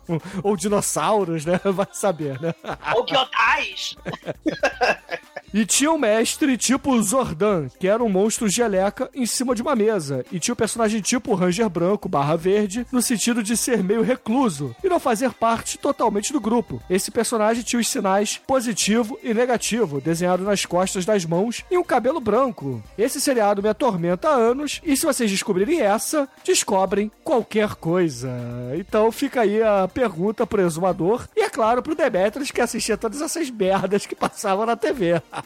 ou dinossauros, né? Vai saber, né? Ou Gyotais! E tinha um mestre tipo Zordan, que era um monstro geleca em cima de uma mesa. E tinha o um personagem tipo Ranger Branco barra verde, no sentido de ser meio recluso e não fazer parte totalmente do grupo. Esse personagem tinha os sinais positivo e negativo desenhado nas costas das mãos e um cabelo branco. Esse seriado me atormenta há anos e se vocês descobrirem essa, descobrem qualquer coisa. Então fica aí a pergunta pro exumador e é claro pro Demetrius que assistia todas essas merdas que passavam na TV.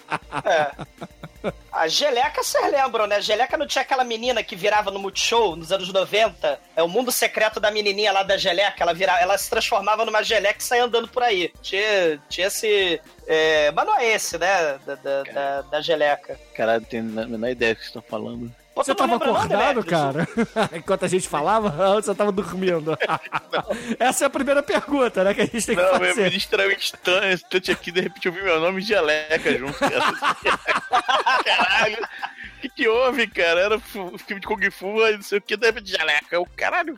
A Geleca, vocês lembram, né? A Geleca não tinha aquela menina que virava no Multishow nos anos 90? É o mundo secreto da menininha lá da Geleca. Ela, virava, ela se transformava numa Geleca e saía andando por aí. Tinha, tinha esse. É, mas não é esse, né? Da, da, da, da Geleca. Caralho, não tenho a menor ideia do que vocês estão falando. Você não tava lembra não, acordado, cara? Enquanto a gente falava, ou você tava dormindo? Essa é a primeira pergunta, né, que a gente tem que Não, me, me fazer. distraiu um instante, instante aqui, de repente eu vi meu nome e Geleca junto. cara. Caralho. O que, que houve, cara? Era filme de Kung Fu, não sei o que, de repente Geleca. O caralho.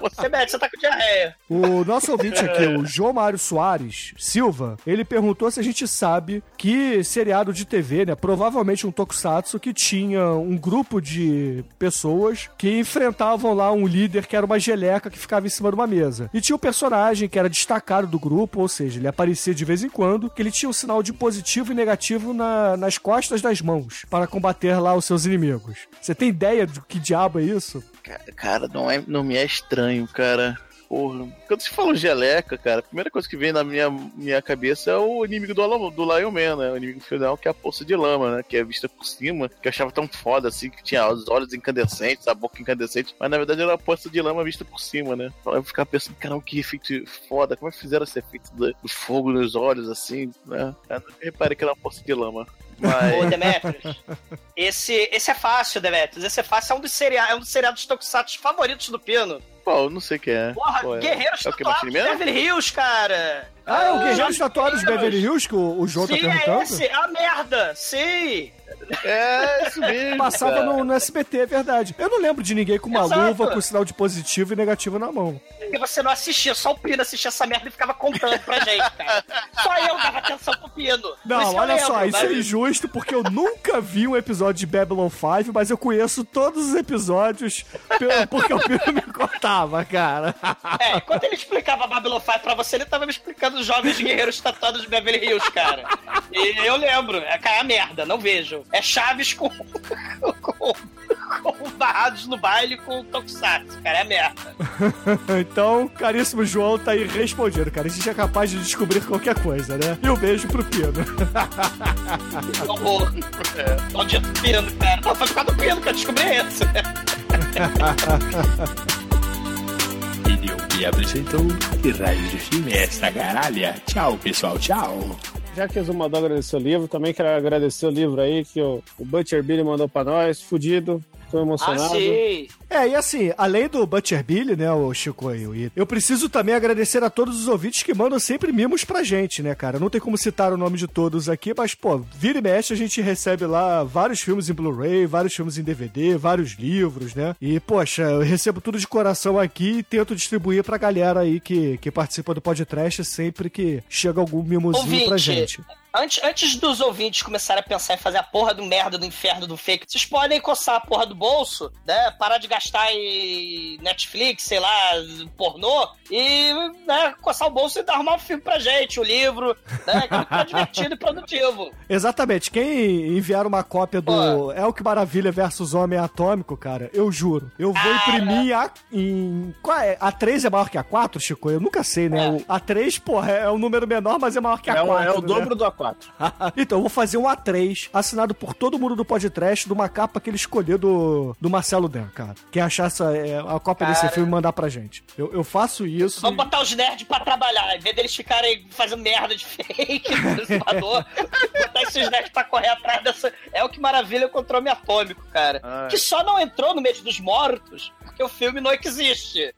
Você, Beto, você tá com diarreia. O nosso ouvinte aqui, o João Mário Soares Silva, ele perguntou se a gente sabe que seriado de TV, né, provavelmente um tokusatsu que tinha um grupo de pessoas que enfrentavam lá um líder que era uma geleca que ficava em cima de uma mesa. E tinha um personagem que era destacado do grupo, ou seja, ele aparecia de vez em quando, que ele tinha um sinal de positivo e negativo na- nas costas das mãos para combater lá os seus inimigos. Você tem ideia do que diabo é isso? Ca- Cara, não, é, não me é estranho, cara. Porra. Quando se fala geleca, cara, a primeira coisa que vem na minha, minha cabeça é o inimigo do, do Lion Man, né? O inimigo final, que é a poça de lama, né? Que é vista por cima, que eu achava tão foda, assim, que tinha os olhos incandescentes, a boca incandescente, mas na verdade era uma poça de lama vista por cima, né? Então eu ficava pensando, caramba, que efeito foda, como é que fizeram esse efeito do, do fogo nos olhos, assim, né? Eu reparei que era uma poça de lama. Ô, Mas. Demetrius. Esse, esse é fácil, Demetrius. Esse é fácil. É um dos, seria, é um dos seriados tokusatsu favoritos do Pino. Pô, eu não sei o que é. Porra, Qual é? Guerreiros É Tatuados de? Beverly Hills, cara. Ah, é o Guerreiro Jogos Tatuado de Beverly Hills que o, o João tá Sim, perguntando? é esse. É a merda. Sim. É, isso mesmo. Passava cara. no, no SBT, é verdade. Eu não lembro de ninguém com uma Exato. luva com sinal de positivo e negativo na mão. Porque você não assistia, só o Pino assistia essa merda e ficava contando pra gente, cara. Só eu dava atenção pro Pino. Não, olha só, isso é injusto porque eu nunca vi um episódio de Babylon 5, mas eu conheço todos os episódios porque o Pino me contava, cara. É, enquanto ele explicava Babylon 5 pra você, ele tava me explicando os jovens guerreiros tatuados de Beverly Hills, cara. E eu lembro, é cair a merda, não vejo. É Chaves com. com, com barrados no baile com Tokusatsu, cara, é merda. Então, caríssimo João, tá aí respondido, cara. A gente é capaz de descobrir qualquer coisa, né? E um beijo pro Pino. Que horror. É, maldito Pino, cara. Não, foi por causa do Pino que eu descobri isso. Vídeo que apresentou que raios de filme é esta caralha. Tchau, pessoal, tchau. Já que o Zumador agradeceu o livro, também quero agradecer o livro aí que o, o Butcher Billy mandou pra nós, fudido. Tô Ah, emocionado. sim. É, e assim, além do Butcher Billy, né, o Chico e eu preciso também agradecer a todos os ouvintes que mandam sempre mimos pra gente, né, cara? Não tem como citar o nome de todos aqui, mas, pô, vira e mexe a gente recebe lá vários filmes em Blu-ray, vários filmes em DVD, vários livros, né? E, poxa, eu recebo tudo de coração aqui e tento distribuir pra galera aí que, que participa do podcast sempre que chega algum mimozinho pra Ouvinte, gente. Antes, antes dos ouvintes começarem a pensar em fazer a porra do merda do inferno do fake, vocês podem coçar a porra do bolso, né? Parar de gastar em Netflix, sei lá, pornô, e né, coçar o bolso e arrumar um filme pra gente, um livro, né? Que é divertido e produtivo. Exatamente. Quem enviar uma cópia do É o que Maravilha versus Homem Atômico, cara, eu juro. Eu vou Cara. imprimir a, em. Qual é? A 3 é maior que a 4, Chico? Eu nunca sei, né? É. O- A 3, porra, é um número menor, mas é maior que a É, o- 4. é o né? dobro do A4. então, eu vou fazer um A3, assinado por todo mundo do podcast, de uma capa que ele escolheu do, do Marcelo Dan, cara. Quem achar essa, é, a cópia desse Cara. filme, mandar pra gente. Eu, eu faço isso. Vamos botar os nerds pra trabalhar, em vez deles ficarem fazendo merda de fake, do exumador, botar esses nerds pra correr atrás dessa. É o que maravilha o homem atômico, cara. Ai. Que só não entrou no mês dos mortos porque o filme não existe.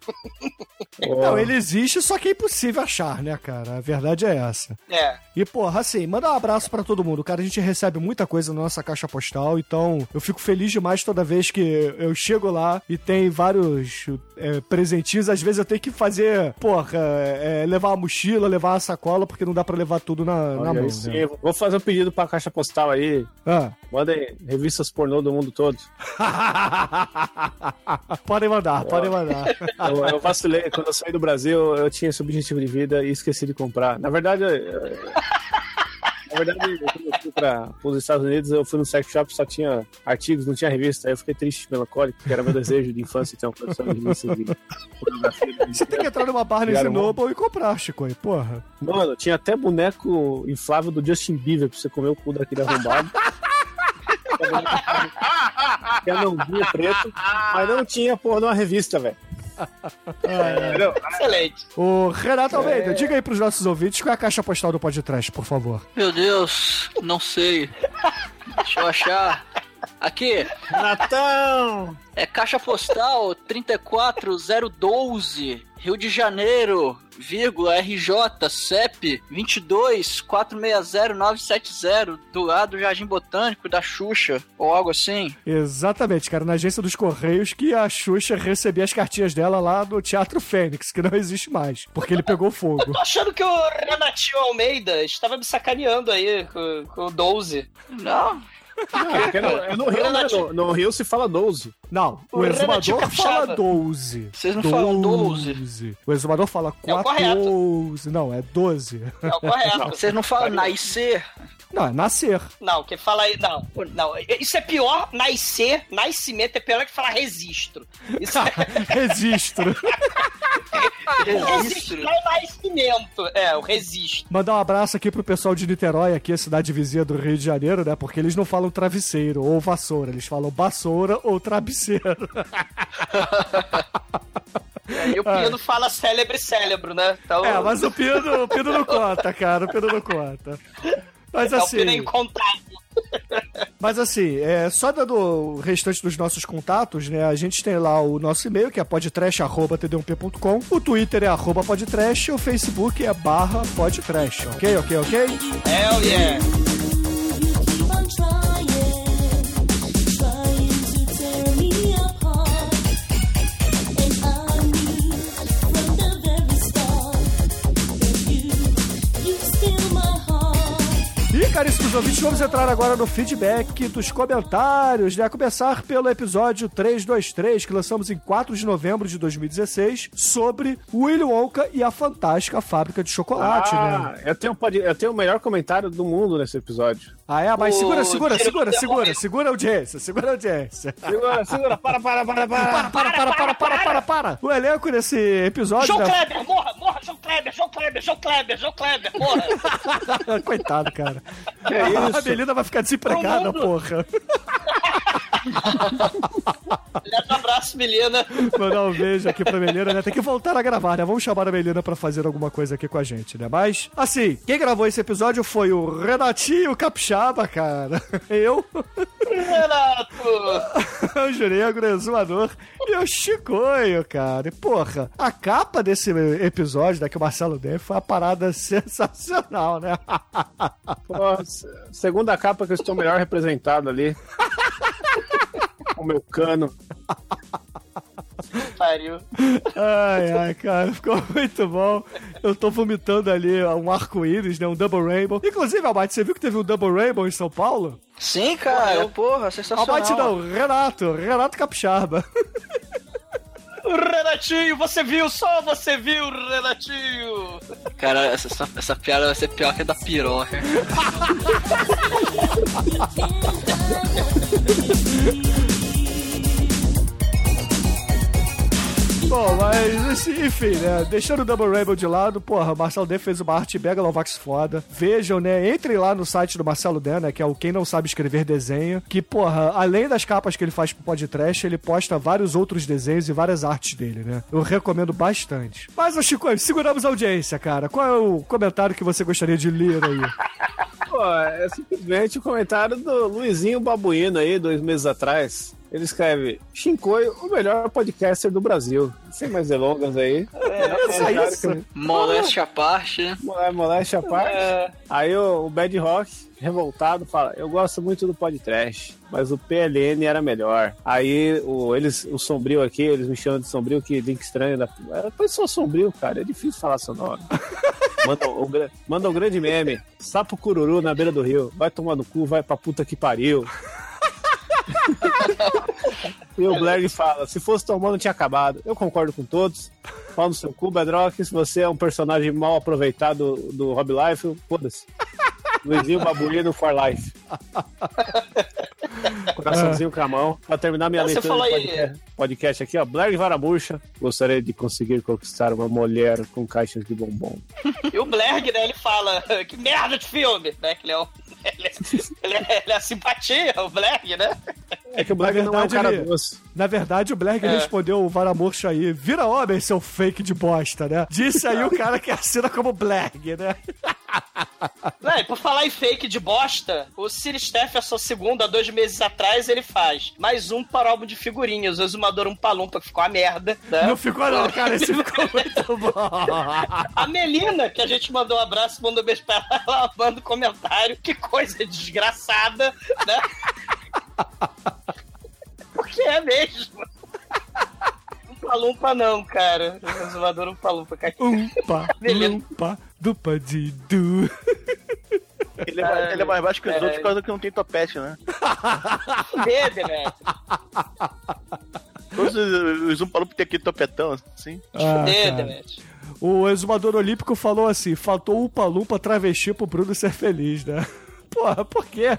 Não, ele existe, só que é impossível achar, né, cara? A verdade é essa. É. E, porra, assim, manda um abraço pra todo mundo. Cara, a gente recebe muita coisa na nossa caixa postal, então eu fico feliz demais toda vez que eu chego lá e tem vários é, presentinhos. Às vezes eu tenho que fazer, porra, é, levar uma mochila, levar uma sacola, porque não dá pra levar tudo na, na mão, né? Vou fazer um pedido pra caixa postal aí. Ah. Mandem revistas pornô do mundo todo. podem mandar, podem mandar. Eu, eu vacilei. Quando eu saí do Brasil, eu tinha esse objetivo de vida e esqueci de comprar. Na verdade, eu- verdade, quando eu fui para os Estados Unidos, eu fui no sex shop só tinha artigos, não tinha revista. Aí eu fiquei triste, melancólico, porque era meu desejo de infância ter uma coleção de revistas de pornografia. Você tem que entrar numa Barnes Noble e comprar, Chico, aí, porra. Mano, tinha até boneco inflável do Justin Bieber pra você comer o cu daquele arrombado. Que era um vinho preto, mas não tinha, porra, numa revista, velho. Entendeu? Excelente. Ô, Renato Almeida, diga aí pros nossos ouvintes qual é a caixa postal do podcast, por favor. Meu Deus, não sei. Deixa eu achar. Aqui, Natão! é caixa postal 34012, Rio de Janeiro, vírgula, RJ, CEP 22 460 970, do lado do Jardim Botânico da Xuxa, ou algo assim. Exatamente, cara, na agência dos Correios que a Xuxa recebia as cartinhas dela lá do Teatro Fênix, que não existe mais, porque ele pegou fogo. Tô achando que o Renatinho Almeida estava me sacaneando aí com, com o 12. Não, Não, porque no, é no Rio, né? No, no Rio se fala 12. Não, o, O exumador fala Capixaba. 12. Vocês não falam 12? O exumador fala É o correto. 14. Não, é 12. É o correto. Não, vocês não falam nascer. Não, é nascer. quem fala aí. Não, não. Isso é pior. Nascer, nascimento é pior que falar registro. Isso é Registro. registro não é nascimento. É, o registro. Mandar um abraço aqui pro pessoal de Niterói, aqui a cidade vizinha do Rio de Janeiro, né? Porque eles não falam travesseiro ou vassoura, eles falam vassoura ou travesseiro. E o Pino fala célebre cérebro, né? Então, É, mas o Pino, o Pino não conta, cara, o Pino não conta. Mas é o assim, Pino incontável. mas assim, é, só dando o restante dos nossos contatos, né? A gente tem lá o nosso e-mail, que é podtrash.td1p.com, o Twitter é arroba podtrash, o Facebook é barra podtrash, ok, ok, ok? Hell yeah. E, caríssimos ouvintes, vamos entrar agora no feedback dos comentários, né? A começar pelo episódio 323, que lançamos em 4 de novembro de 2016, sobre Willy Wonka e a Fantástica Fábrica de Chocolate, né? Ah, eu tenho, pode- eu tenho o melhor comentário do mundo nesse episódio. Ah, é? Mas segura, segura, segura, segura, segura a audiência, segura a audiência. Segura, segura, para, para, para, para. Para, para, para, para, para, para, para. O elenco nesse episódio... João né? Kleber, morra, morra, João Kleber, João Kleber, João Kleber, João Kleber, morra. Coitado, cara. Que isso? A Belinda vai ficar desempregada, mundo. porra. Grande abraço, Melina. Mandar um beijo aqui pra Melina, né? Tem que voltar a gravar, né? Vamos chamar a Melina pra fazer alguma coisa aqui com a gente, né? Mas, assim, quem gravou esse episódio foi o Renatinho Capixaba, cara. Eu, Renato! o Juregro, o Exumador e o Chicoio, cara. E, porra, a capa desse episódio, né, que o Marcelo deu, foi uma parada sensacional, né? Pô, segunda capa que eu estou melhor representado ali. O meu cano. Pariu. Ai, ai, cara, ficou muito bom. Eu tô vomitando ali um arco-íris, né? Um double rainbow. Inclusive, Albate, você viu que teve um double rainbow em São Paulo? Sim, cara, porra, sensacional. Albate não, Renato, Renato Capixaba. O Renatinho, você viu? Só você viu, Renatinho! Cara, essa, essa, essa piada vai ser pior que a da piroca. Bom, mas assim, enfim, né? Deixando o Double Rainbow de lado, porra, o Marcelo D fez uma arte Megalovax foda. Vejam, né? Entrem lá no site do Marcelo D, né? Que é o Quem Não Sabe Escrever Desenho. Que, porra, além das capas que ele faz pro podcast, ele posta vários outros desenhos e várias artes dele, né? Eu recomendo bastante. Mas, ô Chico, seguramos a audiência, cara. Qual é o comentário que você gostaria de ler aí? Pô, é simplesmente o comentário do Luizinho Babuíno aí, dois meses atrás. Ele escreve: Shinkoi, o melhor podcaster do Brasil. Sem mais delongas aí. É, só isso. Moléstia à parte. É, moléstia à parte. É, Aí o, o Bad Rock, revoltado, fala: Eu gosto muito do podcast, mas o PLN era melhor. Aí o, eles, o Sombrio aqui, eles me chamam de Sombrio, que link estranho. Da, é, pois sou Sombrio, cara, é difícil falar seu nome. Manda, o, gra- manda um grande meme: Sapo Cururu na beira do rio. Vai tomar no cu, vai pra puta que pariu. E o Blair fala: se fosse bom, não tinha acabado. Eu concordo com todos. Pau no seu cu, Bedrock. Se você é um personagem mal aproveitado do Rob Life, foda-se. Luizinho Babuíno for Life. Coraçãozinho com a mão. Pra terminar minha leitura do podcast, podcast aqui, ó. Blair Varabucha. Gostaria de conseguir conquistar uma mulher com caixas de bombom. E o Blerg, né, ele fala, que merda de filme, né, que ele é um... Ele é, ele é, ele é a simpatia, o Blerg, né? É que o Na não é um verdade, cara ele- doce. Na verdade, o Blerg É. respondeu o Varamurcha aí: vira homem, seu fake de bosta, né? Disse aí o cara que assina como Blerg, né? Não, e por falar em fake de bosta, o Sir Stephenson II, há dois meses atrás, ele faz mais um para o álbum de figurinhas, o Exumador um Palumpa, que ficou uma merda, né? Não ficou, não, cara. Esse ficou muito bom. A Melina, que a gente mandou um abraço, mandou um beijo pra ela, ela manda um comentário. Que coisa desgraçada, né? Porque é mesmo. Um palumpa não, cara. O exumador um palumpa. cara. Umpa, Beleza. umpa, dupa de du. Ele é, mais- ele é mais baixo que os É. outros por causa que não tem topete, né? Dede, né? Todos os, os Umpalupa tem aquele topetão, assim. Ah, Dede, né? O exumador olímpico falou assim: faltou o Palumpa travesti pro Bruno ser feliz, né? Porra, por quê?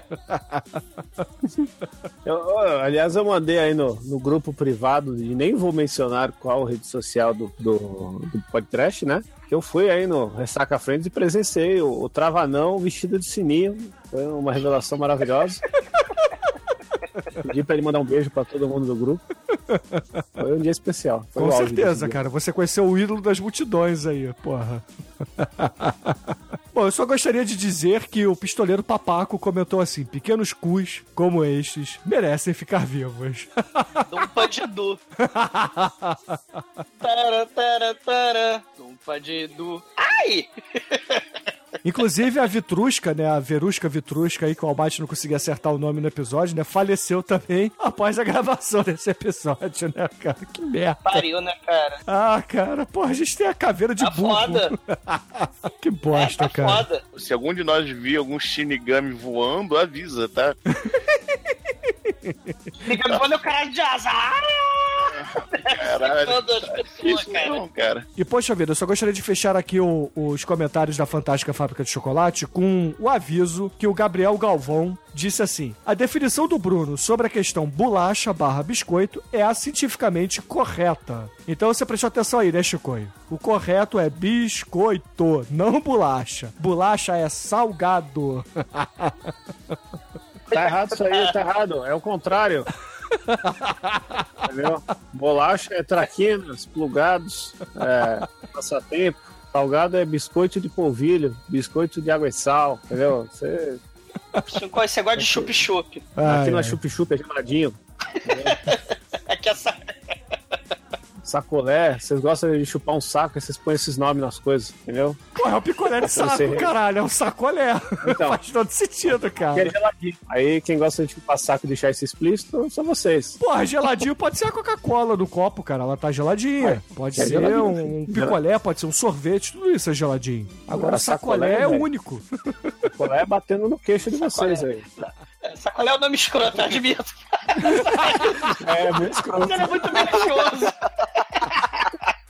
Eu- eu- aliás, eu mandei aí no, no grupo privado, e nem vou mencionar qual rede social do, do, do podcast, né? Que eu fui aí no Ressaca Friends e presenciei o, o Travanão vestido de sininho. Foi uma revelação maravilhosa. Pedi pra ele mandar um beijo pra todo mundo do grupo. Foi um dia especial. Foi Com certeza, cara. Você conheceu o ídolo das multidões aí, porra. Bom, eu só gostaria de dizer que o pistoleiro Papaco comentou assim: pequenos cus como estes merecem ficar vivos. Dumpa de Du. Tara, tara, tara. Dumpa de Du. Ai! Inclusive a Vitrusca, né? A Verusca Vitrusca aí, que o Albate não conseguia acertar o nome no episódio, né? Faleceu também após a gravação desse episódio, né, cara? Que merda. Pariu, né, cara? Ah, cara, porra, a gente tem a caveira de Tá burro. foda. que bosta, tá cara. foda. Se algum de nós vir algum Shinigami voando, avisa, tá? Fica quando o cara de. Ah! Caralho. Todas as pessoas, Isso cara. não, cara. E, poxa vida, eu só gostaria de fechar aqui o- os comentários da Fantástica Fábrica de Chocolate com o aviso que o Gabriel Galvão disse assim: A definição do Bruno sobre a questão bolacha barra biscoito é a cientificamente correta. Então você prestou atenção aí, né, Chicoio? O correto é biscoito, não bolacha. Bolacha é salgado. Tá errado isso aí, tá errado. É o contrário. Entendeu? Bolacha é traquinas, plugados, é, passatempo. Salgado é biscoito de polvilho, biscoito de água e sal, entendeu? Você, Você gosta de chup-chup. Aqui na ai. chup-chup é geladinho. É que essa. Sacolé, vocês gostam de chupar um saco, aí vocês põem esses nomes nas coisas, entendeu? Pô, é um picolé de saco, Você- caralho. É um sacolé. Então. Faz todo sentido, Que é cara. geladinho. Aí quem gosta de chupar saco e deixar isso explícito são vocês. Porra, geladinho pode ser a Coca-Cola do copo, cara. Ela tá geladinha. Pode é ser geladinho, um picolé, pode ser um sorvete, tudo isso é geladinho. Agora, Agora, sacolé, sacolé, é velho. único. Sacolé é batendo no queixo de vocês aí. Sacolé é o nome escroto, eu admito. É, muito escroto. Ele é muito delicioso.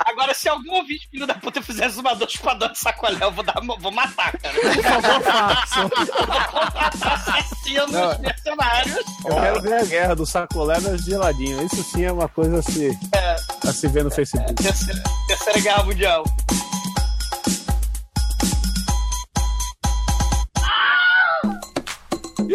Agora, se algum ouvinte filho da puta fizer zumador chupador de sacolé, eu vou, dar, vou matar, cara. Por favor, façam. Contratar assassinos Não. mercenários. Eu quero ver a guerra do sacolé das geladinho. Isso sim é uma coisa a se, É, a se ver no Facebook. terceira, terceira Guerra Mundial.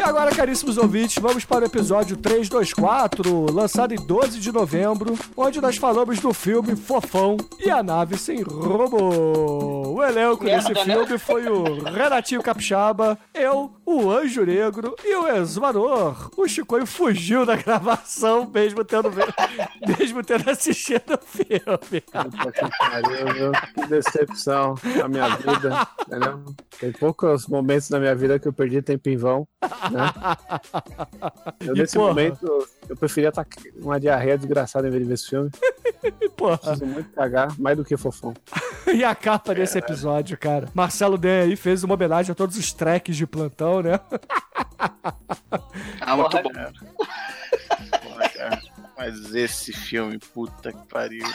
Agora, caríssimos ouvintes, vamos para o episódio 324, lançado em 12 de novembro, onde nós falamos do filme Fofão e a Nave Sem Rumo. O elenco Merda, desse né? filme foi o Renatinho Capixaba, eu, o Anjo Negro e o Exumador. O Chicoio fugiu da gravação, mesmo tendo, mesmo tendo assistido o filme. Puta que pariu, viu? Que decepção na minha vida, entendeu? Tem poucos momentos na minha vida que eu perdi tempo em vão, né? Eu, E, nesse porra? momento, eu preferia estar com uma diarreia desgraçada em vez de ver esse filme. Porra. Preciso muito cagar, mais do que fofão. E a capa desse episódio, cara. Marcelo Den aí fez uma homenagem a todos os tracks de plantão, né? Ah, muito bom. Porra, cara. Mas esse filme, puta que pariu.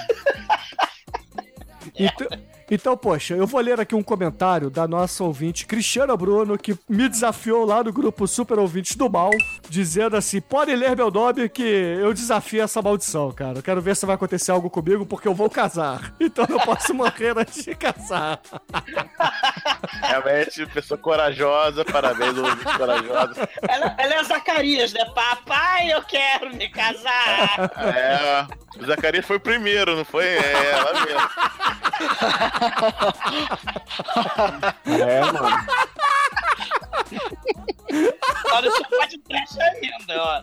Então, então, poxa, eu vou ler aqui um comentário da nossa ouvinte Cristiana Bruno, que me desafiou lá no grupo Super Ouvintes do Mal, dizendo assim: pode ler meu nome que eu desafio essa maldição, cara. Eu quero ver se vai acontecer algo comigo, porque eu vou casar. Então eu posso morrer antes de casar. Realmente, pessoa corajosa, parabéns, ouvinte corajosa. Ela, ela é Zacarias, né? Papai, eu quero me casar. É, o Zacarias foi o primeiro, não foi? É, ela mesmo. É, mano. Olha o sofá de trash ainda, ó.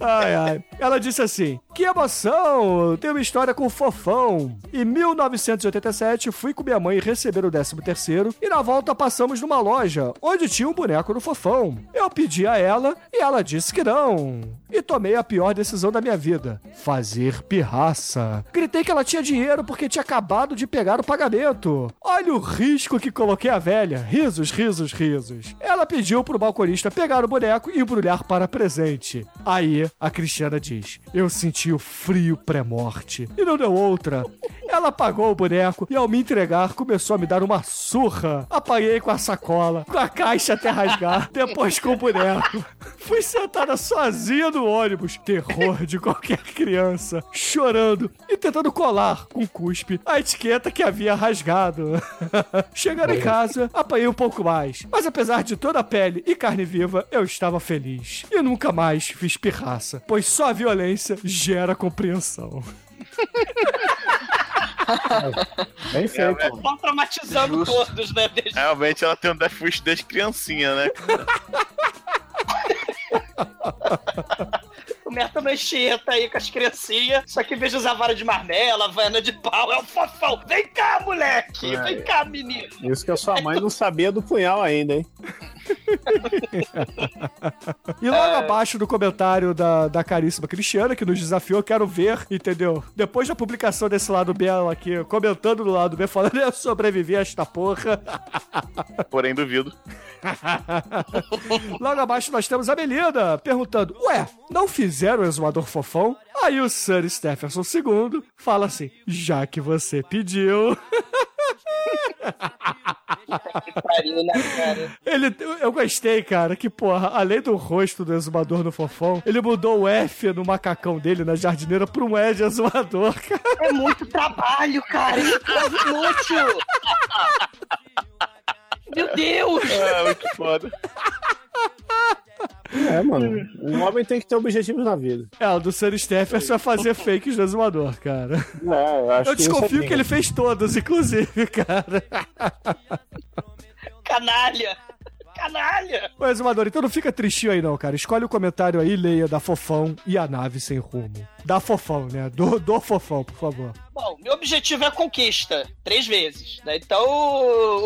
Ai, ai. Ela disse assim: Que emoção! Tem uma história com o fofão. Em 1987, fui com minha mãe receber o 13 terceiro e na volta passamos numa loja onde tinha um boneco do fofão. Eu pedi a ela e ela disse que não. E tomei a pior decisão da minha vida: fazer pirraça. Gritei que ela tinha dinheiro porque tinha acabado de pegar o pagamento. Olha o risco que coloquei a velha. Risos, risos, risos. Ela pediu pro balconista pegar o boneco e embrulhar para presente. Aí a Cristiana diz: Eu senti o frio pré-morte. E não deu outra. Ela pagou o boneco e, ao me entregar, começou a me dar uma surra. Apaguei com a sacola, com a caixa até rasgar, depois com o boneco. Fui sentada sozinha no ônibus, terror de qualquer criança, chorando e tentando colar com cuspe a etiqueta que havia rasgado. Chegando em casa, apanhei um pouco mais, mas apesar de toda a pele e carne viva, eu estava feliz. E nunca mais fiz pirraça, pois só a violência gera compreensão. Bem feito, mano. Estão traumatizando todos, né? Desde... Realmente ela tem um Death Wish desde criancinha, né? O Merta Mancheta aí com as criancinhas, só que em vez de usar vara de marmela, vana de pau, é o fofão. Vem cá, moleque! É. Vem cá, menino! Isso que a sua mãe não sabia do punhal ainda, hein? E logo abaixo do comentário da, da caríssima Cristiana, que nos desafiou, quero ver, entendeu? Depois da publicação desse lado B, ela aqui, comentando no lado B, falando, eu sobrevivi a esta porra. Porém, duvido. Logo abaixo nós temos a Melinda perguntando: Ué, não fizeram o exumador fofão? Aí o Sir Stephenson II fala assim: Já que você pediu. Pariu, né, cara? Ele, eu gostei, cara, que porra, além do rosto do exumador no fofão, ele mudou o F no macacão dele, na jardineira, pra um E de exumador, cara. É muito trabalho, cara! É quase inútil! Meu Deus! É, muito foda. É, mano. Um homem tem que ter objetivos na vida. É, o do Sam Stefferson é fazer fakes do exumador, cara. É, eu acho Eu que isso desconfio é que ele fez todos, inclusive, cara. Canalha! Canalha! Ô, exumador, então não fica tristinho aí não, cara. Escolhe o comentário aí, leia da Fofão e a nave sem rumo. Da Fofão, né? Do, do Fofão, por favor. Bom, meu objetivo é a conquista, três vezes, né? Então,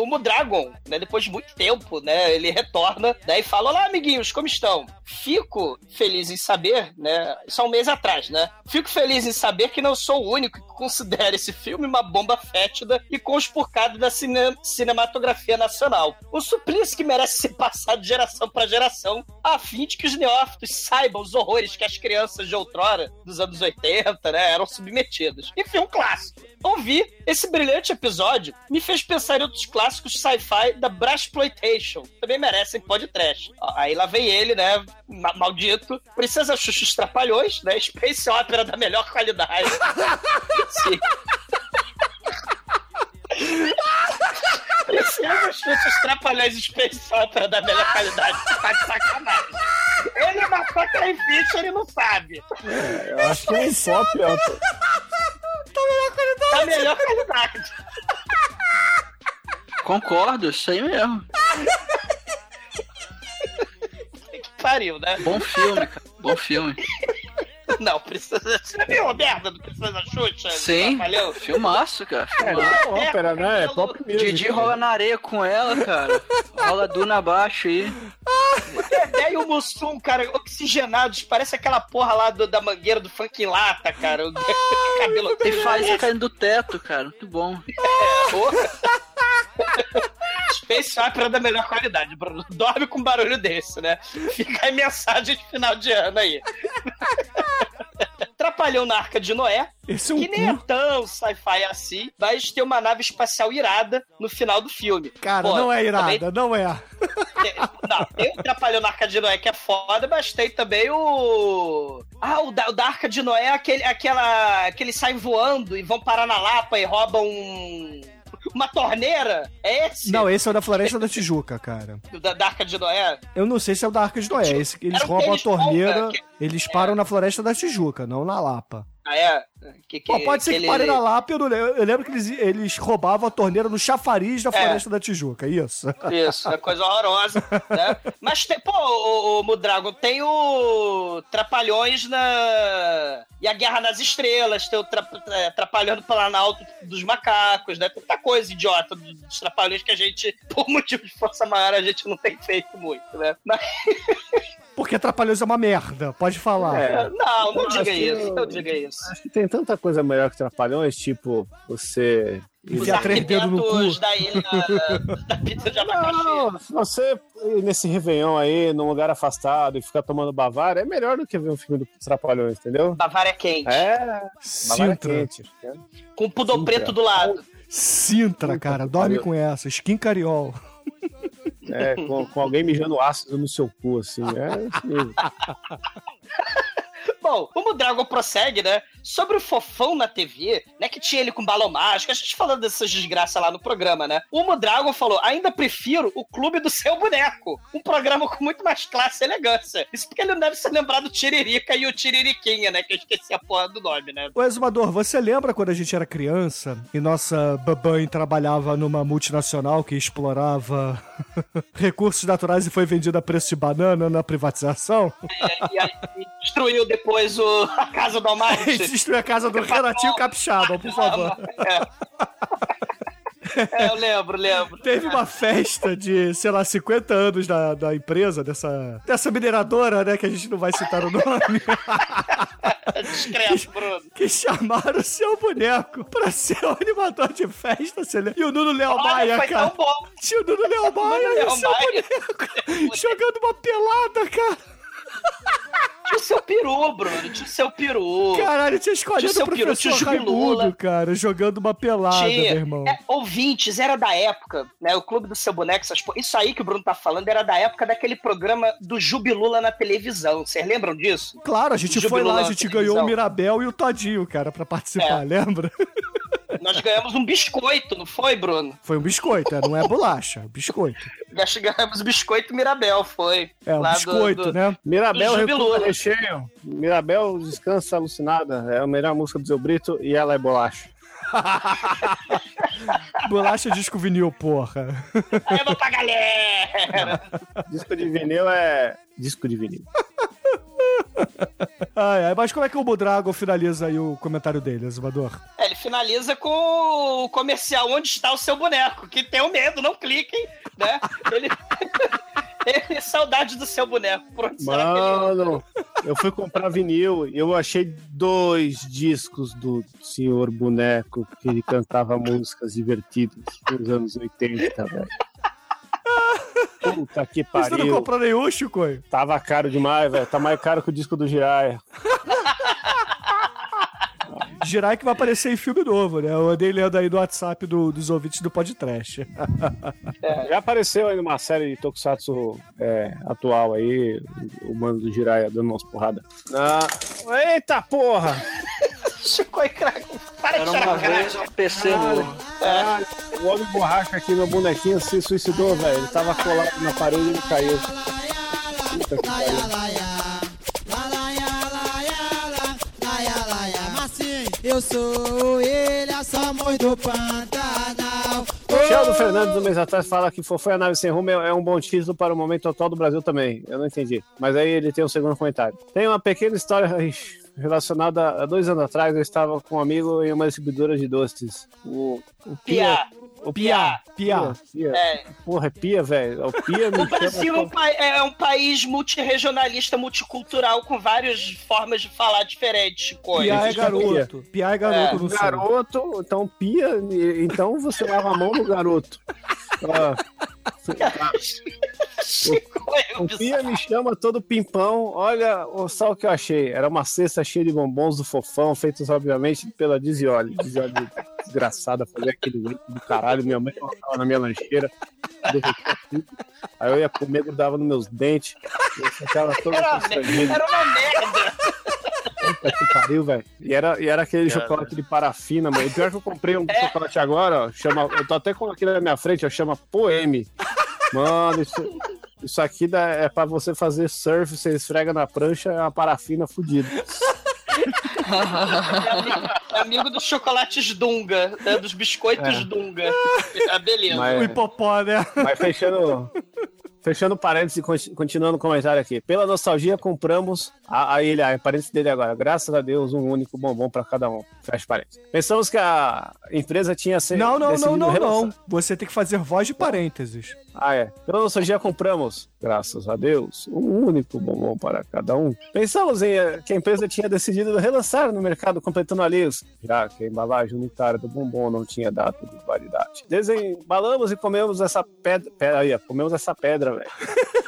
o Mudragon, né, depois de muito tempo, né, ele retorna, né, e fala, olá, amiguinhos, como estão? Fico feliz em saber, né, isso há um mês atrás, né, fico feliz em saber que não sou o único que considera esse filme uma bomba fétida e conspurcado da cine- cinematografia nacional. Um suplício que merece ser passado de geração para geração, a fim de que os neófitos saibam os horrores que as crianças de outrora, dos anos 80, né, eram submetidas. Enfim, um clássico. Ouvir esse brilhante episódio me fez pensar em outros clássicos sci-fi da Brashploitation. Também merecem podcast. Aí lá vem ele, né? ma- Maldito. Princesa Xuxa os Trapalhões, né? Space Opera da melhor qualidade. Sim. Princesa Xuxa os Trapalhões Space Opera da melhor qualidade. Tá de sacanagem. Ele matou a Carrie Fisher e não sabe. Eu acho que é um pop, ó. Da melhor qualidade. Concordo, isso aí mesmo. Que pariu, né? Bom filme, cara. Bom filme. Não, precisa. Você viu a merda do Princesa Xuxa? Sim. Valeu. Filmaço, cara. É, Filmaço. não é ópera, né? É pop music. Didi rola na areia com ela, cara. Rola Duna abaixo aí. Dedé e o Mussum, cara, oxigenados. Parece aquela porra lá do- da mangueira do funk em lata, cara. O cabelo. Tem faísca caindo do teto, cara. Muito bom. Porra. Space Opera da melhor qualidade, Bruno. Dorme com um barulho desse, né? Fica aí mensagem de final de ano aí. Trapalhão na Arca de Noé, Esse é um que nem é tão sci-fi assim, mas tem uma nave espacial irada no final do filme. Cara, Pô, não é também irada, não é. não, tem o Trapalhão na Arca de Noé que é foda, mas tem também o. Ah, o da, o da Arca de Noé é aquele, aquela. que eles saem voando e vão parar na Lapa e roubam um. Uma torneira? É esse? Não, esse é o da Floresta da Tijuca, cara. Da, da Arca de Noé? Eu não sei se é o da Arca de Noé. Esse, que eles roubam a torneira, roubam, que- eles param na Floresta da Tijuca, não na Lapa. Ah, é? Que, que, Pô, pode ser que ele- pare na Lapa, eu, lembro, eu lembro que eles, eles roubavam a torneira no chafariz da É. Floresta da Tijuca, isso. Isso, é coisa horrorosa, né? Mas tem, pô, o, o Mudragon, tem o Trapalhões na. E a Guerra nas Estrelas, tem o tra... é, Trapalhão do Planalto dos Macacos, né? Tem muita coisa idiota dos Trapalhões que a gente, por motivo de força maior, a gente não tem feito muito, né? Mas, Porque Trapalhões é uma merda, pode falar. É. não, não diga isso, eu- não diga isso. Acho que tem tanta coisa melhor que Trapalhões, tipo, você... Os Enfiar três dedos no cu. da ilha da pizza de abacaxi. Não, se você ir nesse Réveillon aí, num lugar afastado e ficar tomando Bavária, é melhor do que ver um filme do Trapalhões, entendeu? Bavária quente, É, Bavária Sintra. quente. com o pudor preto do lado. Sintra, cara, dorme com essa. Skin Cariol. É, com, com alguém mijando ácido no seu cu, assim. É isso mesmo. Bom, o Mudragon prossegue, né? Sobre o fofão na TV, né? Que tinha ele com balão mágico, a gente falando dessas desgraças lá no programa, né? O Mudragon falou: ainda prefiro o Clube do Seu Boneco. Um programa com muito mais classe e elegância. Isso porque ele não deve se lembrar do Tiririca e o Tiririquinha, né? Que eu esqueci a porra do nome, né? Ô, Exumador, você lembra quando a gente era criança e nossa babãe trabalhava numa multinacional que explorava recursos naturais e foi vendida a preço de banana na privatização? E, e aí destruiu depois o, a casa do A Almighty. gente destruiu a casa do Renatinho Capixaba, por favor. É, eu lembro, lembro. Teve uma festa de, sei lá, 50 anos da, da empresa, dessa, dessa mineradora, né, que a gente não vai citar o nome, Discreto, Bruno. que chamaram o seu boneco pra ser o animador de festa, você lembra? E o Nuno Léo Maia, foi cara. tão bom. Tinha o Nuno Léo Maia e o seu boneco jogando uma pelada, cara. Tinha o seu peru, Bruno. Tinha o seu peru. Caralho, tinha escolhido Tinha o seu peru, professor Jubilula. Raimundo, cara, jogando uma pelada, meu Tinha. irmão. É, ouvintes, era da época, né? O Clube do Seu Boneco, essas isso aí que o Bruno tá falando era da época daquele programa do Jubilula na televisão. Vocês lembram disso? Claro, a gente foi lá, a gente televisão. ganhou o Mirabel e o Todinho, cara, pra participar, É. lembra? Nós ganhamos um biscoito, não foi, Bruno? Foi um biscoito, é, não é bolacha, é um biscoito. Nós ganhamos biscoito Mirabel, foi. É um Lá do- biscoito, do- né? Mirabel Do recheio. Mirabel descansa alucinada. É a melhor música do Zé Brito e ela é bolacha. Bolacha disco vinil, porra. Leva pra galera! Disco de vinil é. Disco de vinil. Ai, ai, mas como é que o Budragon finaliza aí o comentário dele, Azumador? É, ele finaliza com o comercial Onde está o seu boneco? Que tenham medo, não cliquem, né? Ele. ele saudade do seu boneco. Por onde será que ele? Mano, eu fui comprar vinil e eu achei dois discos do Senhor Boneco que ele cantava músicas divertidas nos anos 80, velho. Puta que Você não pariu. comprou nenhum, Chico? Tava caro demais, velho. Tá mais caro que o disco do Jiraya. Jirai que vai aparecer em filme novo, né? Eu andei lendo aí no WhatsApp do- dos ouvintes do podcast. Já apareceu aí numa série de Tokusatsu é, atual aí, o mano do Jiraya dando umas porradas. Ah, eita porra! Chico e craque. Para de Era chorar, uma caralho. vez PC novo. Caralho, o homem borracha aqui, meu bonequinho, se suicidou, velho. Ele tava colado na parede e ele caiu. Puta que pariu. Eu sou ele, a Somos do Pantanal. O Sheldon Fernandes, um mês atrás, fala que Foi a Nave Sem Rumo é um bom título para o momento atual do Brasil também. Eu não entendi. Mas aí ele tem um segundo comentário. Tem uma pequena história relacionada a dois anos atrás. Eu estava com um amigo em uma distribuidora de doces. O, o Pia. Pia. O Piá, piá. Pia. É, Porra, é Pia, velho. O Pia o Brasil é um, pa- é um país multirregionalista, multicultural, com várias formas de falar diferentes, Chico. Piá é Pia. garoto. Piá é garoto É, no sul. Garoto, então Pia, então você lava a mão do garoto. Ah, Chico, é O Pia me chama todo pimpão. Olha o só o que eu achei. Era uma cesta cheia de bombons do fofão, feitos obviamente pela Dizioli. Dizioli desgraçada, fazia aquele leite do caralho. Minha mãe colocava na minha lancheira. Aí eu ia comer, grudava nos meus dentes. Eu Era, era uma merda. Puta que pariu, velho. E era, e era aquele Cara. chocolate de parafina, mano. E pior que eu comprei um chocolate agora, ó. Chama, eu tô até com aqui na minha frente, ó. Chama Poeme. Mano, isso, isso aqui dá, é pra você fazer surf, você esfrega na prancha, é uma parafina fudida. É amigo, é amigo dos chocolates Dunga, né, dos biscoitos É. Dunga. Ah, beleza. O Mas, hipopó, né? mas fechando. Fechando parênteses e conti- continuando o comentário aqui. Pela nostalgia, compramos a, a ele, a parênteses dele agora. Graças a Deus, um único bombom pra cada um. Fecha parênteses. Pensamos que a empresa tinha se- Não, não, não, não, relançar- não. Você tem que fazer voz de parênteses. Ah, é. Pela nostalgia compramos, graças a Deus, um único bombom para cada um. Pensamos em eh, que a empresa tinha decidido relançar no mercado completando alios, já que a embalagem unitária do bombom não tinha data de validade. Desembalamos e comemos essa pedra. Pera aí, comemos essa pedra, velho.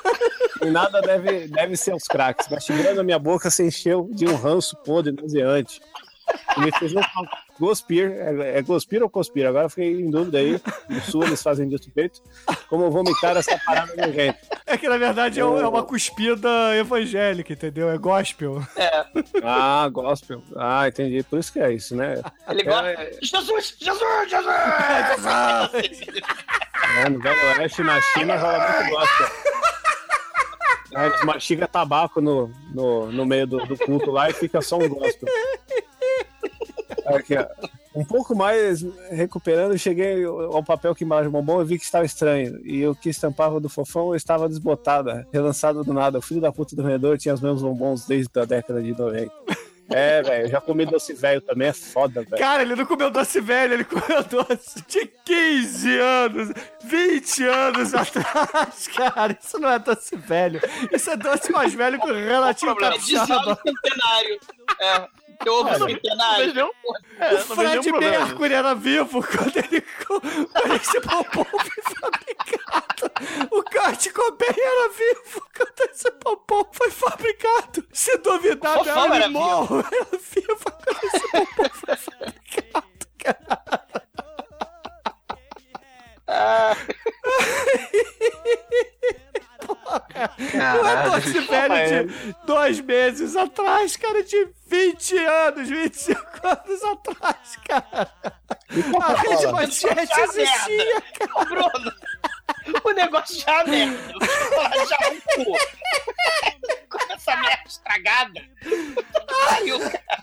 E nada deve, deve ser os craques. Mastigando a minha boca se encheu de um ranço podre nauseante. E me fez um Gospir, é, é Gospir ou Cospir? Agora eu fiquei em dúvida aí. No sul eles fazem desse peito. Como vomitar essa parada nojenta. É que na verdade é, é uma cuspida evangélica, entendeu? É gospel. Ah, gospel. Ah, entendi. Por isso que é isso, né? Ele gosta. Jesus! Jesus! Jesus! É, no Velho Oeste, na China, rola muito gospel. Eles mastigam tabaco no, no, no meio do, do culto lá e fica só um gospel. Aqui, ó. Um pouco mais recuperando, cheguei ao papel que embalagem bombom e vi que estava estranho. E o que estampava do fofão estava desbotada, relançado do nada. O filho da puta do vendedor tinha os mesmos bombons desde a década de 90. É, velho, eu já comi doce velho também, é foda, velho. Cara, ele não comeu doce velho, ele comeu doce de 15 anos, 20 anos atrás, cara. Isso não é doce velho. Isso é doce mais velho que o relativo É capixaba. centenário. É. Que não centenário. nenhum, é, O Fred. Mercury era vivo quando ele esse bombom foi fabricado. O Kurt Cobain era vivo quando esse bombom foi fabricado. Se duvidar, O Fofão era era vivo quando esse bombom foi fabricado, cara. Ah, Não é Esse velho de dois meses atrás, cara, de 20 anos, 25 anos atrás, cara. A rede manchete existia, Ô, Bruno, o negócio já é merda. Já é um cu. Com essa merda estragada. Pariu, cara.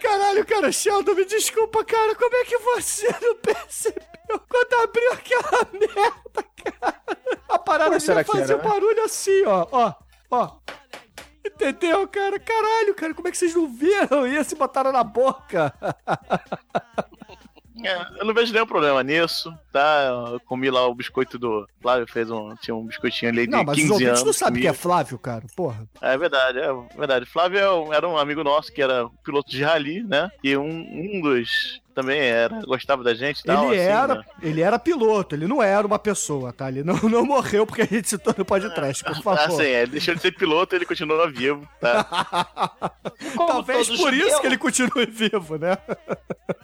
Caralho, cara, Sheldon, me desculpa, cara. Como é que você não percebeu quando abriu aquela merda, cara? A parada Pô, devia fazer um barulho assim, ó, ó, ó. Entendeu, cara? Caralho, cara, como é que vocês não viram isso e botaram na boca? É, eu não vejo nenhum problema nisso, tá? Eu comi lá o biscoito do. Flávio fez um. Tinha um biscoitinho ali de Não, mas os 15 ouvintes anos. não comi. que é Flávio, cara. Porra. É verdade, é verdade. Flávio é era um amigo nosso que era piloto de rally, né? E um, um dos também era, gostava da gente e tal. ele assim, era, né? ele era piloto, ele não era uma pessoa, tá? Ele não, não morreu porque a gente citou no podcast, por favor. Ah, sim, é, deixou de ser piloto ele continua vivo, tá? Como Talvez todo por judeu, isso que ele continue vivo, né?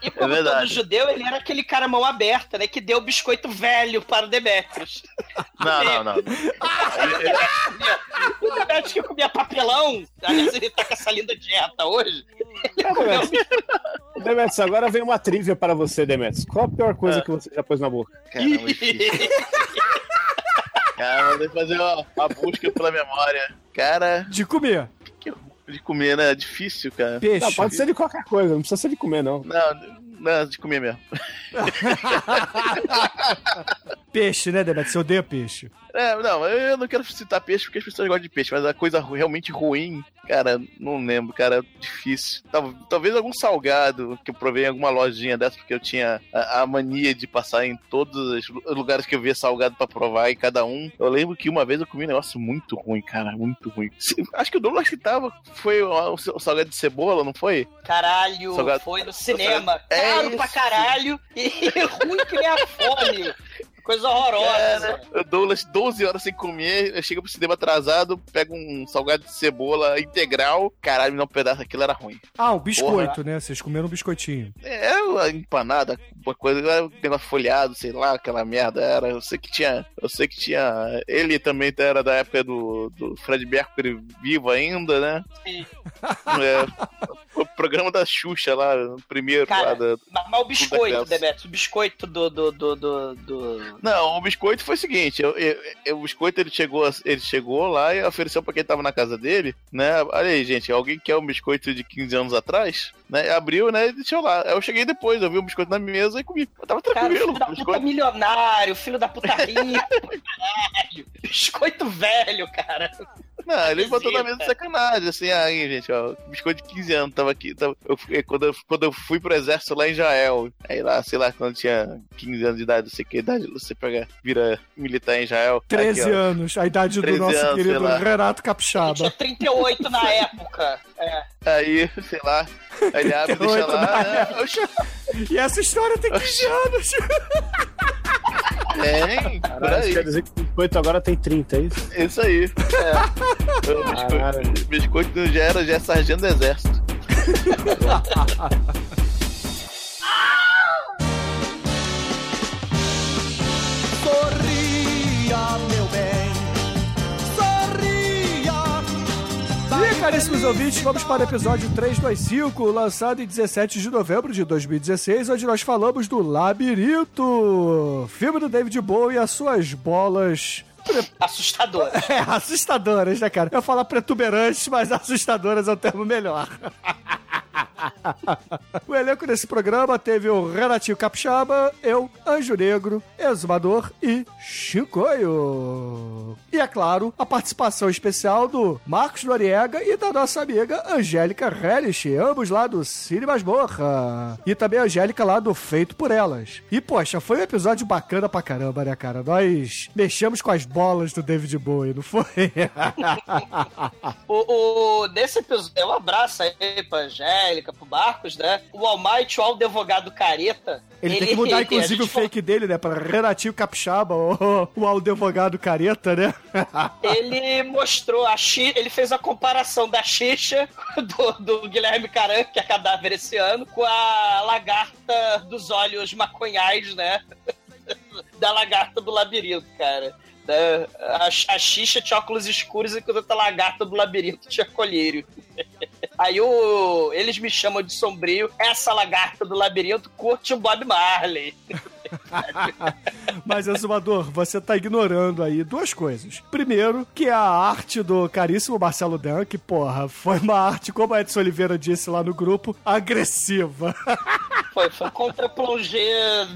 E como É verdade. todo judeu, ele era aquele cara mão aberta, né? Que deu biscoito velho para o Demetrius. Não, não, não. O Demetrius que comia papelão, aliás, ele tá com essa linda dieta hoje. Ele comeu Demetrius, agora vem uma trivia para você, Demetrius. Qual a pior coisa que você já pôs na boca? Caramba. Cara, vou ter que fazer uma, uma busca pela memória. Cara, De comer. de comer, né? É difícil, cara. Peixe. Não, pode ser de qualquer coisa, não precisa ser de comer, não. Não, não, de comer mesmo. Peixe, né, Demetrius? Você odeia peixe. É, não, eu não quero citar peixe porque as pessoas gostam de peixe, mas a coisa realmente ruim, cara, não lembro, cara, difícil. Tal- Talvez algum salgado que eu provei em alguma lojinha dessa, porque eu tinha a, a mania de passar em todos os lu- lugares que eu via salgado pra provar em cada um. Eu lembro que uma vez eu comi um negócio muito ruim, cara, muito ruim. Acho que o Douglas que tava, foi o, o salgado de cebola, não foi? Caralho, Salgado- foi no cinema. É Caro isso. pra caralho e ruim que nem a fome. Coisa horrorosa. Cara, o Douglas, 12 horas sem comer, eu chego pro cinema atrasado, pego um salgado de cebola integral. Caralho, não um pedaço, aquilo era ruim. Ah, um biscoito, né? Vocês comeram um biscoitinho. É, uma empanada, uma coisa, um negócio folhado, sei lá, aquela merda era. Eu sei que tinha. Eu sei que tinha. Ele também era da época do, do Fred Mercury vivo ainda, né? Sim. É, o programa da Xuxa lá, o primeiro Cara, lá da. Mas, o biscoito. Demetrius, o biscoito do, do, do, do, do- Não, o biscoito foi o seguinte, eu, eu- eu- o biscoito ele chegou, ele chegou lá e ofereceu pra quem tava na casa dele, né? Olha aí, gente, alguém quer um biscoito de 15 anos atrás? Né? Abriu, né? E deixou lá. Eu cheguei depois, eu vi o biscoito na mesa e comi. Eu tava Cara, tranquilo. filho da puta milionário, filho da puta rica, caralho. Biscoito velho, cara. Não, ele botou na Visita. mesa de sacanagem, assim, aí, gente, ó, biscoito de 15 anos, tava aqui, tava, eu, fui- quando, eu, quando eu fui pro exército lá em Israel, aí lá, sei lá, quando eu tinha 15 anos de idade, não sei que idade, você pega, vira militar em Israel. 13 aqui, anos, a idade do 13 nosso anos, querido. Renato Eu Capixaba. tinha 38 na época. É. Aí, sei lá, aí ele abre e deixa 38 lá, na né? E essa história tem 15 anos. Tem, Caralho, quer dizer que o biscoito agora tem 30, é isso? Isso aí. É. O biscoito, biscoito já era, já é sargento do exército. caríssimos ouvintes, vamos para o episódio 325, lançado em 17 de novembro de 2016, onde nós falamos do Labirinto, filme do David Bowie e as suas bolas Assustador. É, assustadoras, né, cara? Eu ia falar protuberantes, mas assustadoras é o termo melhor. o elenco desse programa teve o Renatinho Capixaba, eu, Anjo Negro, Exumador e Chicoio. E, é claro, a participação especial do Marcos Noriega e da nossa amiga Angélica Hellish, ambos lá do Cine Masmorra. E também a Angélica lá do Feito por Elas. E, poxa, foi um episódio bacana pra caramba, né, cara? Nós mexemos com as bolas do David Bowie, não foi? O, o, nesse episódio, um abraço aí pra Angélica, pro Marcos, né? O Almighty, o advogado careta. Ele, tem que mudar, a inclusive, o fake dele, né? Pra Renatinho Capixaba, o, o advogado careta, né? ele mostrou a xi, ele fez a comparação da Xixa do, do Guilherme Caran, que é cadáver esse ano, com a lagarta dos olhos maconhais, né? da lagarta do labirinto, cara. A, a Xixa tinha óculos escuros enquanto a lagarta do labirinto tinha colírio. Aí o, eles me chamam de sombrio. Essa lagarta do labirinto curte o Bob Marley. Mas, Exumador, você tá ignorando aí duas coisas. Primeiro, que a arte do caríssimo Marcelo Dan, que, porra, foi uma arte, como a Edson Oliveira disse lá no grupo, agressiva. Foi, foi contra plongé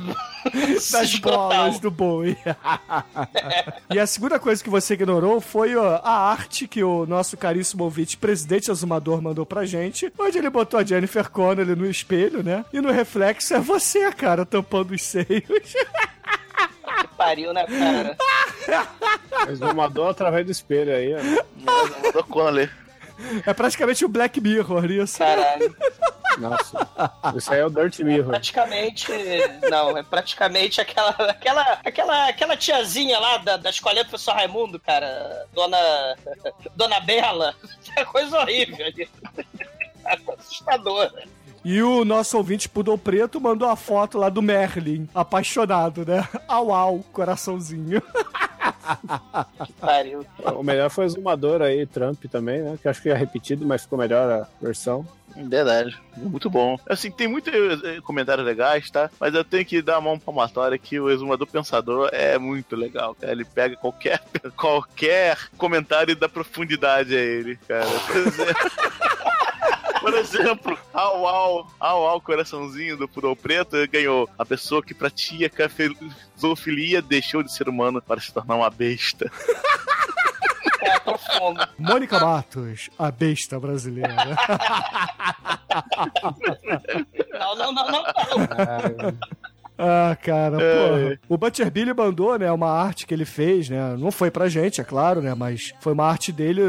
das bolas do boi. e a segunda coisa que você ignorou foi ó, a arte que o nosso caríssimo ouvinte, presidente Azumador, mandou pra gente, onde ele botou a Jennifer Connelly no espelho, né? E no reflexo é você, cara, tampando os seios. Que pariu, né, cara? Exumador através do espelho aí, ó. Exumador Connelly. É praticamente o Black Mirror, isso. Caralho. Nossa. Isso aí é o Dirt Mirror. Praticamente. Não, é praticamente aquela, aquela, aquela, aquela tiazinha lá da, da escolinha do professor Raimundo, cara. Dona. Dona Bela. É coisa horrível ali. É assustador. E o nosso ouvinte Pudor Preto mandou a foto lá do Merlin, apaixonado, né? Au, au, coraçãozinho. Que pariu. O melhor foi o Exumador aí, Trump também, né? Que eu acho que é repetido, mas ficou melhor a versão. Verdade, muito bom. Assim, tem muitos eh, comentários legais, tá? Mas eu tenho que dar uma mão palmatória que o Exumador Pensador é muito legal, cara. Ele pega qualquer, qualquer comentário e dá profundidade a ele, cara. Por exemplo, au au, au au, coraçãozinho do Pudor Preto ganhou a pessoa que pratica zoofilia deixou de ser humano para se tornar uma besta. É profundo. Mônica Matos, a besta brasileira. Não, não, não, não. não. Ah, cara, É. porra. O Butcher Billy mandou, né, uma arte que ele fez, né? Não foi pra gente, é claro, né? Mas foi uma arte dele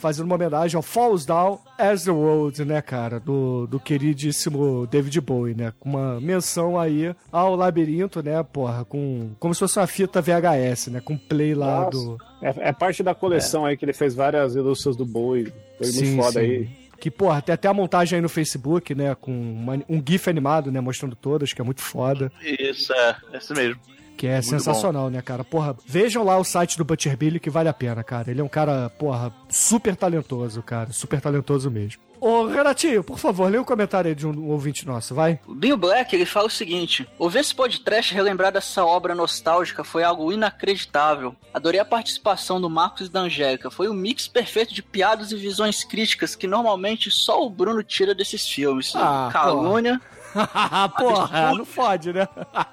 fazendo uma homenagem ao Falls Down as the Road, né, cara? Do, do queridíssimo David Bowie, né? Com uma menção aí ao labirinto, né, porra? Com, como se fosse uma fita VHS, né? Com play lá Nossa. do. É, é parte da coleção aí que ele fez várias ilustres do Boi. Foi muito foda aí. Que, porra, tem até a montagem aí no Facebook, né? Com uma- um GIF animado, né? Mostrando todas, que é muito foda. Isso, é, é isso mesmo. Que é Muito sensacional, né, cara? Porra, vejam lá o site do Butcher Billy que vale a pena, cara. Ele é um cara, porra, super talentoso, cara. Super talentoso mesmo. Ô, Renatinho, por favor, lê o comentário aí de um ouvinte nosso, vai. O Dinho Black, ele fala o seguinte: Ouvir esse podcast relembrar dessa obra nostálgica foi algo inacreditável. Adorei a participação do Marcos e da Angélica. Foi um mix perfeito de piadas e visões críticas que normalmente só o Bruno tira desses filmes. Ah, Calúnia. porra, não fode, né?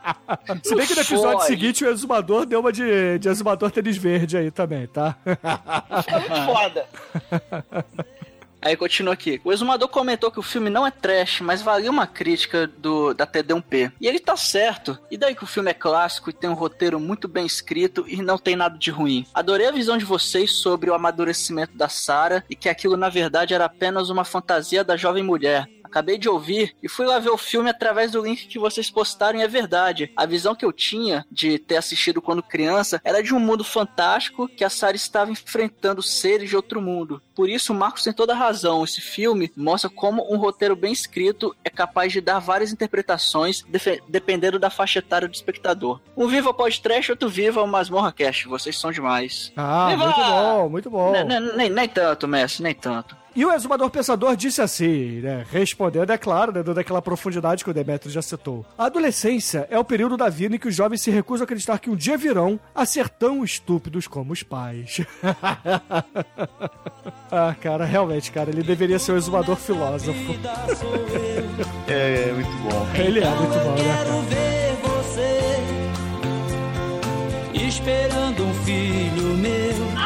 Se bem que no episódio fode. seguinte o exumador deu uma de, de exumador tênis verde aí também, tá? É muito foda. Aí continua aqui. O exumador comentou que o filme não é trash, mas valia uma crítica do, da TD1P. E ele tá certo. E daí que o filme é clássico e tem um roteiro muito bem escrito e não tem nada de ruim. Adorei a visão de vocês sobre o amadurecimento da Sarah e que aquilo na verdade era apenas uma fantasia da jovem mulher. Acabei de ouvir e fui lá ver o filme através do link que vocês postaram e é verdade. A visão que eu tinha de ter assistido quando criança era de um mundo fantástico que a Sarah estava enfrentando seres de outro mundo. Por isso, o Marcos tem toda a razão. Esse filme mostra como um roteiro bem escrito é capaz de dar várias interpretações dependendo da faixa etária do espectador. Um Viva Podcast, outro Viva o Masmorra Cast. Vocês são demais. Ah, Viva! muito bom, muito bom. Nem, nem- nem- nem tanto, Messi, nem tanto. E o exumador pensador disse assim, né? Respondendo, é claro, né, dando aquela profundidade que o Demetrio já citou. A adolescência é o período da vida em que os jovens se recusam a acreditar que um dia virão a ser tão estúpidos como os pais. ah, cara, realmente, cara, ele deveria ser o exumador filósofo. É, é muito bom. Ele é muito bom, né? Quero ver você esperando um filho meu.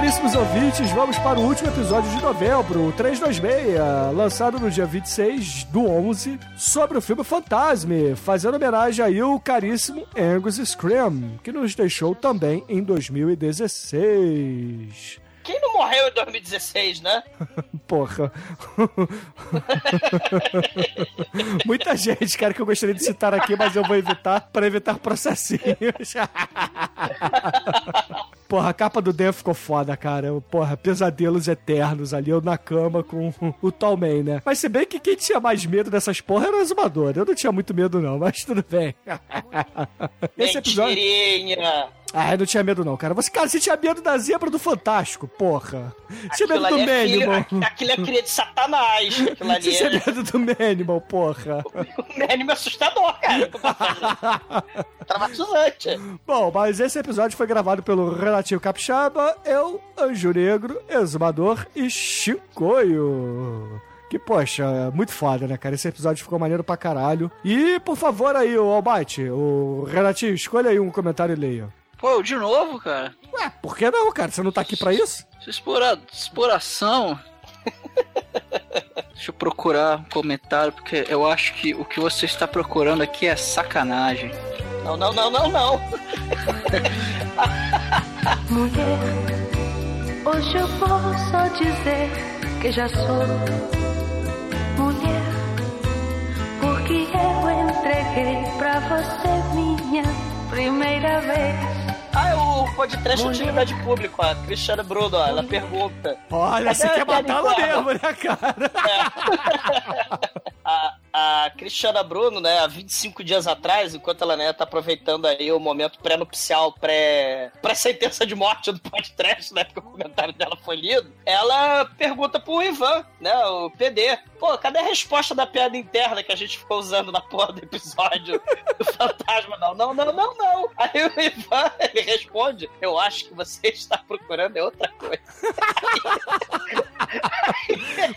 Caríssimos ouvintes, vamos para o último episódio de novembro, o 326, lançado no dia 26 do 11, sobre o filme Fantasme, fazendo homenagem aí ao caríssimo Angus Scream, que nos deixou também em 2016. Quem não morreu em 2016, né? Porra. Muita gente, cara, que eu gostaria de citar aqui, mas eu vou evitar para evitar processinhos. Porra, a capa do Dan ficou foda, cara. Porra, pesadelos eternos ali, eu na cama com o Tallman, né? Mas se bem que quem tinha mais medo dessas porra era o Exumador. Eu não tinha muito medo, não, mas tudo bem. Esse episódio. Mentirinha. Ah, eu não tinha medo, não, cara. Você, cara, você tinha medo da zebra do Fantástico, porra. Tinha Aquilo medo do é Manimal. aqu- Aquilo é cria de satanás. Aquilo ali Você tinha é... medo do Manimal, porra. O Manimal é assustador, cara. Traumatizante. Bom, mas esse episódio foi gravado pelo Relativo Capixaba, eu, Anjo Negro, Exumador e Chicoio. Que, poxa, muito foda, né, cara? Esse episódio ficou maneiro pra caralho. E, por favor, aí, o Albite, o Relativo, escolha aí um comentário e leia. Pô, de novo, cara. Ué, por que não, cara? Você não tá aqui pra isso? Explora... exploração. Deixa eu procurar um comentário, porque eu acho que o que você está procurando aqui é sacanagem. Não, não, não, não, não. Mulher, hoje eu posso dizer que já sou mulher, porque eu entreguei pra você minha primeira vez. Ah, o podcast Utilidade Pública, a Cristiana Bruno, ó, ela pergunta. Olha, você quer a matá-la Kelly mesmo, né, cara? a, a Cristiana Bruno, né, há 25 dias atrás, enquanto ela, né, tá aproveitando aí o momento pré-nupcial, pré- pré-sentença de morte do podcast, né, porque o comentário dela foi lido, ela pergunta pro Ivan, né, o PD, pô, cadê a resposta da piada interna que a gente ficou usando na porra do episódio do fantasma? Não, não, não, não, não. Aí o Ivan, ele responde, eu acho que você está procurando é outra coisa.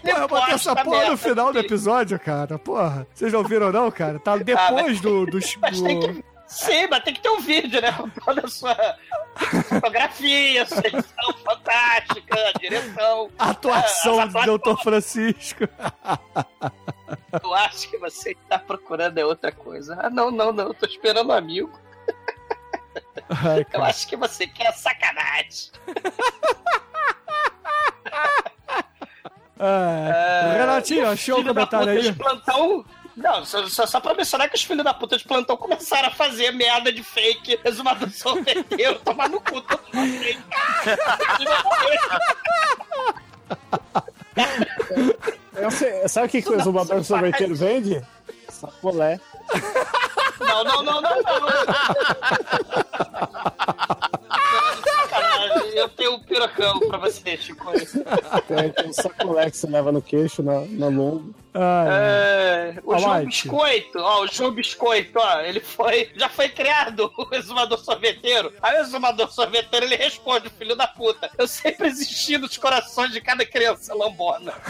Pô, eu botei essa porra no final do episódio, cara. Porra, vocês não viram não, cara? Tá depois do... do, Mas tem do- que. Sim, mas tem que ter um vídeo, né? Com toda a sua fotografia, sua edição fantástica, direção. Atuação Ah, as do Dr. Francisco. Eu acho que você está procurando é outra coisa. Ah, não, não, não. Eu tô esperando um amigo. Ai, Eu acho que você quer sacanagem. É. Renatinho, achou o comentário aí? de plantão. Não, só, só, só pra mencionar que os filhos da puta de plantão começaram a fazer merda de fake, exumador sorveteiro, tomar no cu sei- sabe o que, que o exumador do sorveteiro vende? Sacolé. Não, não, não, não, não. Eu tenho um pirocão pra você, Chico. Tem, tem um sacolé que você leva no queixo, na, na lombo. Ai, É, o João. Biscoito, ó, o João Biscoito, ó, ele foi, já foi criado o exumador sorveteiro. Aí o exumador sorveteiro, ele responde, filho da puta, eu sempre existi nos corações de cada criança lambona.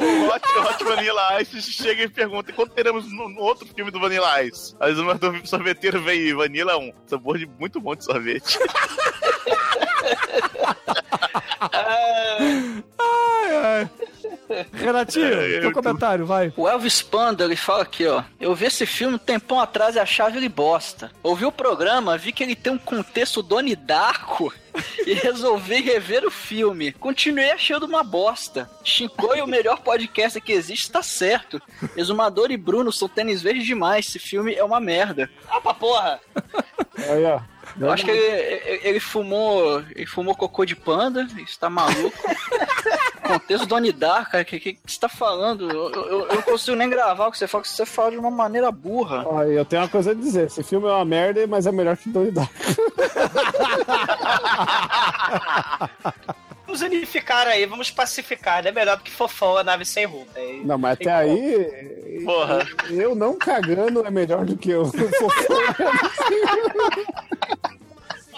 O Hot, Hot Vanilla Ice chega e pergunta: quando teremos no, no outro filme do Vanilla Ice? Aí o sorveteiro vem Vanilla 1. Sabor de muito bom de sorvete. ai, ai. Renatinho, É, teu eu- comentário, vai. O Elvis Panda, ele fala aqui, ó. Eu vi esse filme um tempão atrás e achava ele bosta. Ouvi o programa, vi que ele tem um contexto Doni Darko e resolvi rever o filme. Continuei achando uma bosta. Shinkoi, o melhor podcast que existe, tá certo. Exumador e Bruno são tênis verdes demais. Esse filme é uma merda. Ah, pra porra. Aí, ó. Eu acho que ele, ele- fumou. Ele fumou cocô de panda, está maluco. Contexto Doni Darko, cara, o que, que, que você tá falando? Eu, eu- eu não consigo nem gravar o que você fala, que você fala de uma maneira burra. Ó, eu tenho uma coisa a dizer. Esse filme é uma merda, mas é melhor que Donnie. Vamos unificar aí, vamos pacificar. É melhor do que fofão a nave sem rumo. Não, mas até aí, Porra. eu não cagando é melhor do que eu.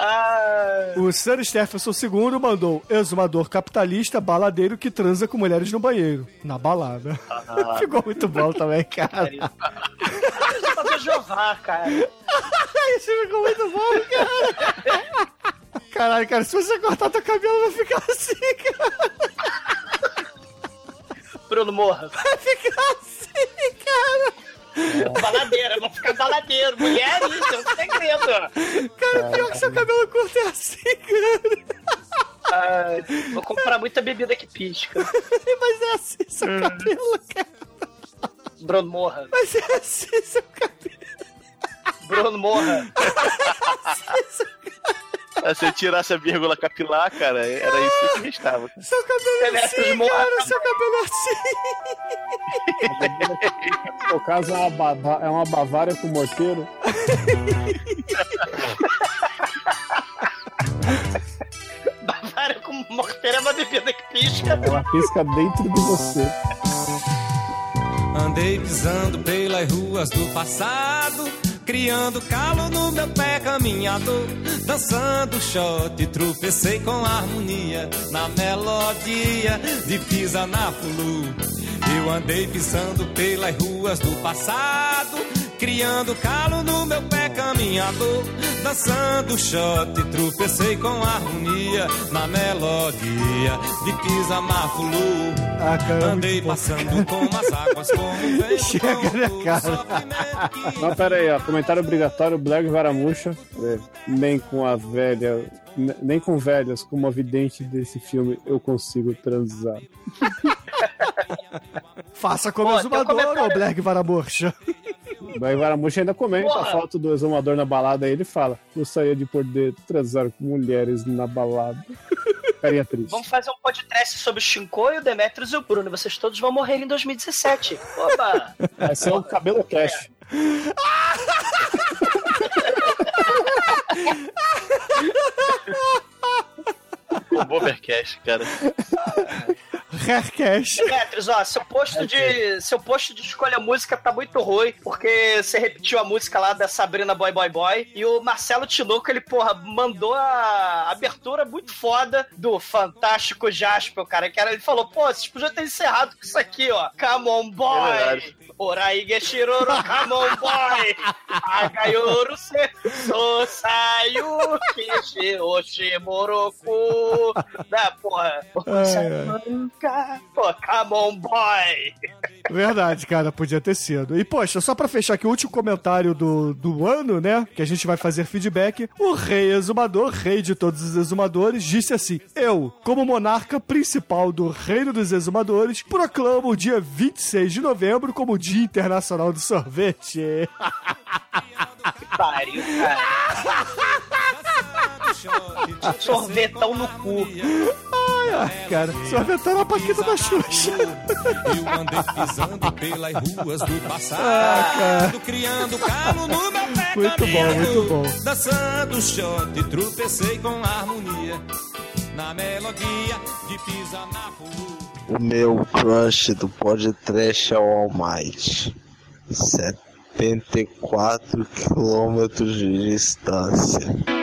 Ah, O Sir Stephenson II mandou exumador capitalista baladeiro que transa com mulheres no banheiro. Na balada. Ficou muito bom também, cara. exumador Jeová, cara. Isso ficou muito bom, cara. Caralho, cara, se você cortar teu cabelo vai ficar assim, cara. Bruno Morra. Vai ficar assim, cara. Baladeira, vou ficar baladeiro. Mulher, isso é um segredo. Cara, pior que seu cabelo curto é assim, cara. Ah, vou comprar muita bebida que pisca. Mas é assim seu cabelo, cara. Bruno Morra. Mas é assim, seu cabelo. Bruno Morra. Se você tirasse a vírgula capilar, cara, era isso que restava. Seu cabelo é Demetrius assim, cara. Seu cabelo é assim. No caso, é uma, bava- é uma Bavária com morteiro. Bavária com morteira é uma bebida que pisca. Ela pisca dentro de você. Andei pisando pelas ruas do passado, criando calo no meu pé caminhador, dançando shot, tropecei com harmonia na melodia de pisa na fulu. Eu andei pisando pelas ruas do passado, criando calo no meu pé caminhador, dançando shot, tropecei com harmonia na melodia de pisa na fulu. Ah, cara, Andei passando com as águas como um vento Chega, louco, cara? Não, pera aí, ó. Comentário obrigatório, Black Varamuxa. É, Nem com a velha. ne- Nem com velhas, como a vidente desse filme, eu consigo transar. Faça como tem um exumador comentário- ou Black Varaborcha. Black Varamuxa ainda comenta Porra. a foto do exumador na balada e ele fala: Gostaria de poder transar com mulheres na balada. Carinha triste. Vamos fazer um podcast sobre o Shinkoi, o Demetrius e o Bruno. Vocês todos vão morrer em 2017. Oba! Esse é o cabelo cash. O Bobercast, cara. Haircash. Demetrius, ó, seu posto de seu posto de escolha música tá muito ruim, porque você repetiu a música lá da Sabrina Boy Boy Boy e o Marcelo Tinoco, ele, porra, mandou a abertura muito foda do Fantástico Jasper, cara, que era, ele falou, pô, vocês podiam ter encerrado com isso aqui, ó. Come on, É boy! verdade. Orai Geshiroro, come on, boy! Agayoru se, so sayu, kishi, oshimoroku. Né, porra? Pô, come on, boy! Verdade, cara, podia ter sido. E, poxa, só pra fechar aqui o último comentário do, do ano, né? Que a gente vai fazer feedback. O rei exumador, rei de todos os exumadores, disse assim: Eu, como monarca principal do reino dos exumadores, proclamo o dia 26 de novembro como Dia Internacional do Sorvete. Que pariu, cara. Sorvetão no cu. Ai, ai, cara, sorvetão na paquita da Xuxa. Eu andei pisando pelas ruas do Ah, passado, criando calo no meu pé Muito bom, muito bom. Dançando shot, tropecei com harmonia na melodia de pisa na fulu. O meu crush do podcast é o All Might. 74 quilômetros de distância.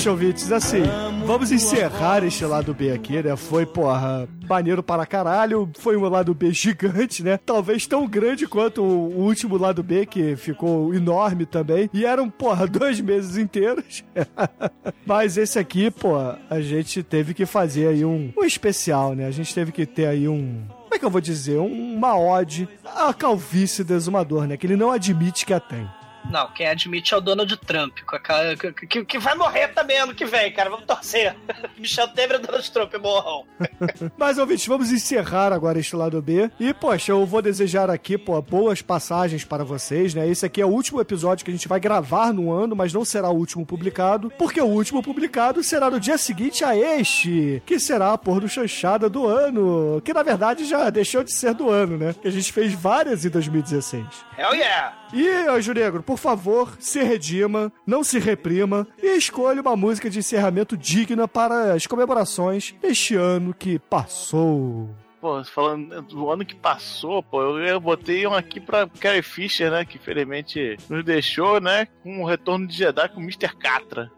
Poxa, ouvintes, assim, vamos encerrar este lado B aqui, né? Foi, porra, maneiro para caralho. Foi um lado B gigante, né? Talvez tão grande quanto o último lado B, que ficou enorme também. E eram, porra, dois meses inteiros. Mas esse aqui, pô, a gente teve que fazer aí um, um especial, né? A gente teve que ter aí um. Como é que eu vou dizer? Um- Uma ode à calvície do exumador, né? Que ele não admite que a tem. Não, quem admite é o Donald Trump, com a cara- que, que- que vai morrer também ano que vem, cara. Vamos torcer. Michel Temer e Donald Trump morram. Mas, ouvintes, vamos encerrar agora este lado B. E, poxa, eu vou desejar aqui, pô, boas passagens para vocês, né? Esse aqui é o último episódio que a gente vai gravar no ano, mas não será o último publicado, porque o último publicado será no dia seguinte a este, que será a pôr do chanchada do ano, que na verdade já deixou de ser do ano, né? Que a gente fez várias em 2016. Hell yeah! E, Anjo Negro, por favor, se redima, não se reprima e escolha uma música de encerramento digna para as comemorações deste ano que passou. Pô, falando do ano que passou, pô, eu, eu botei um aqui pra Carrie Fisher, né? Que infelizmente nos deixou, né? Com o retorno de Jedi com o Mr. Catra.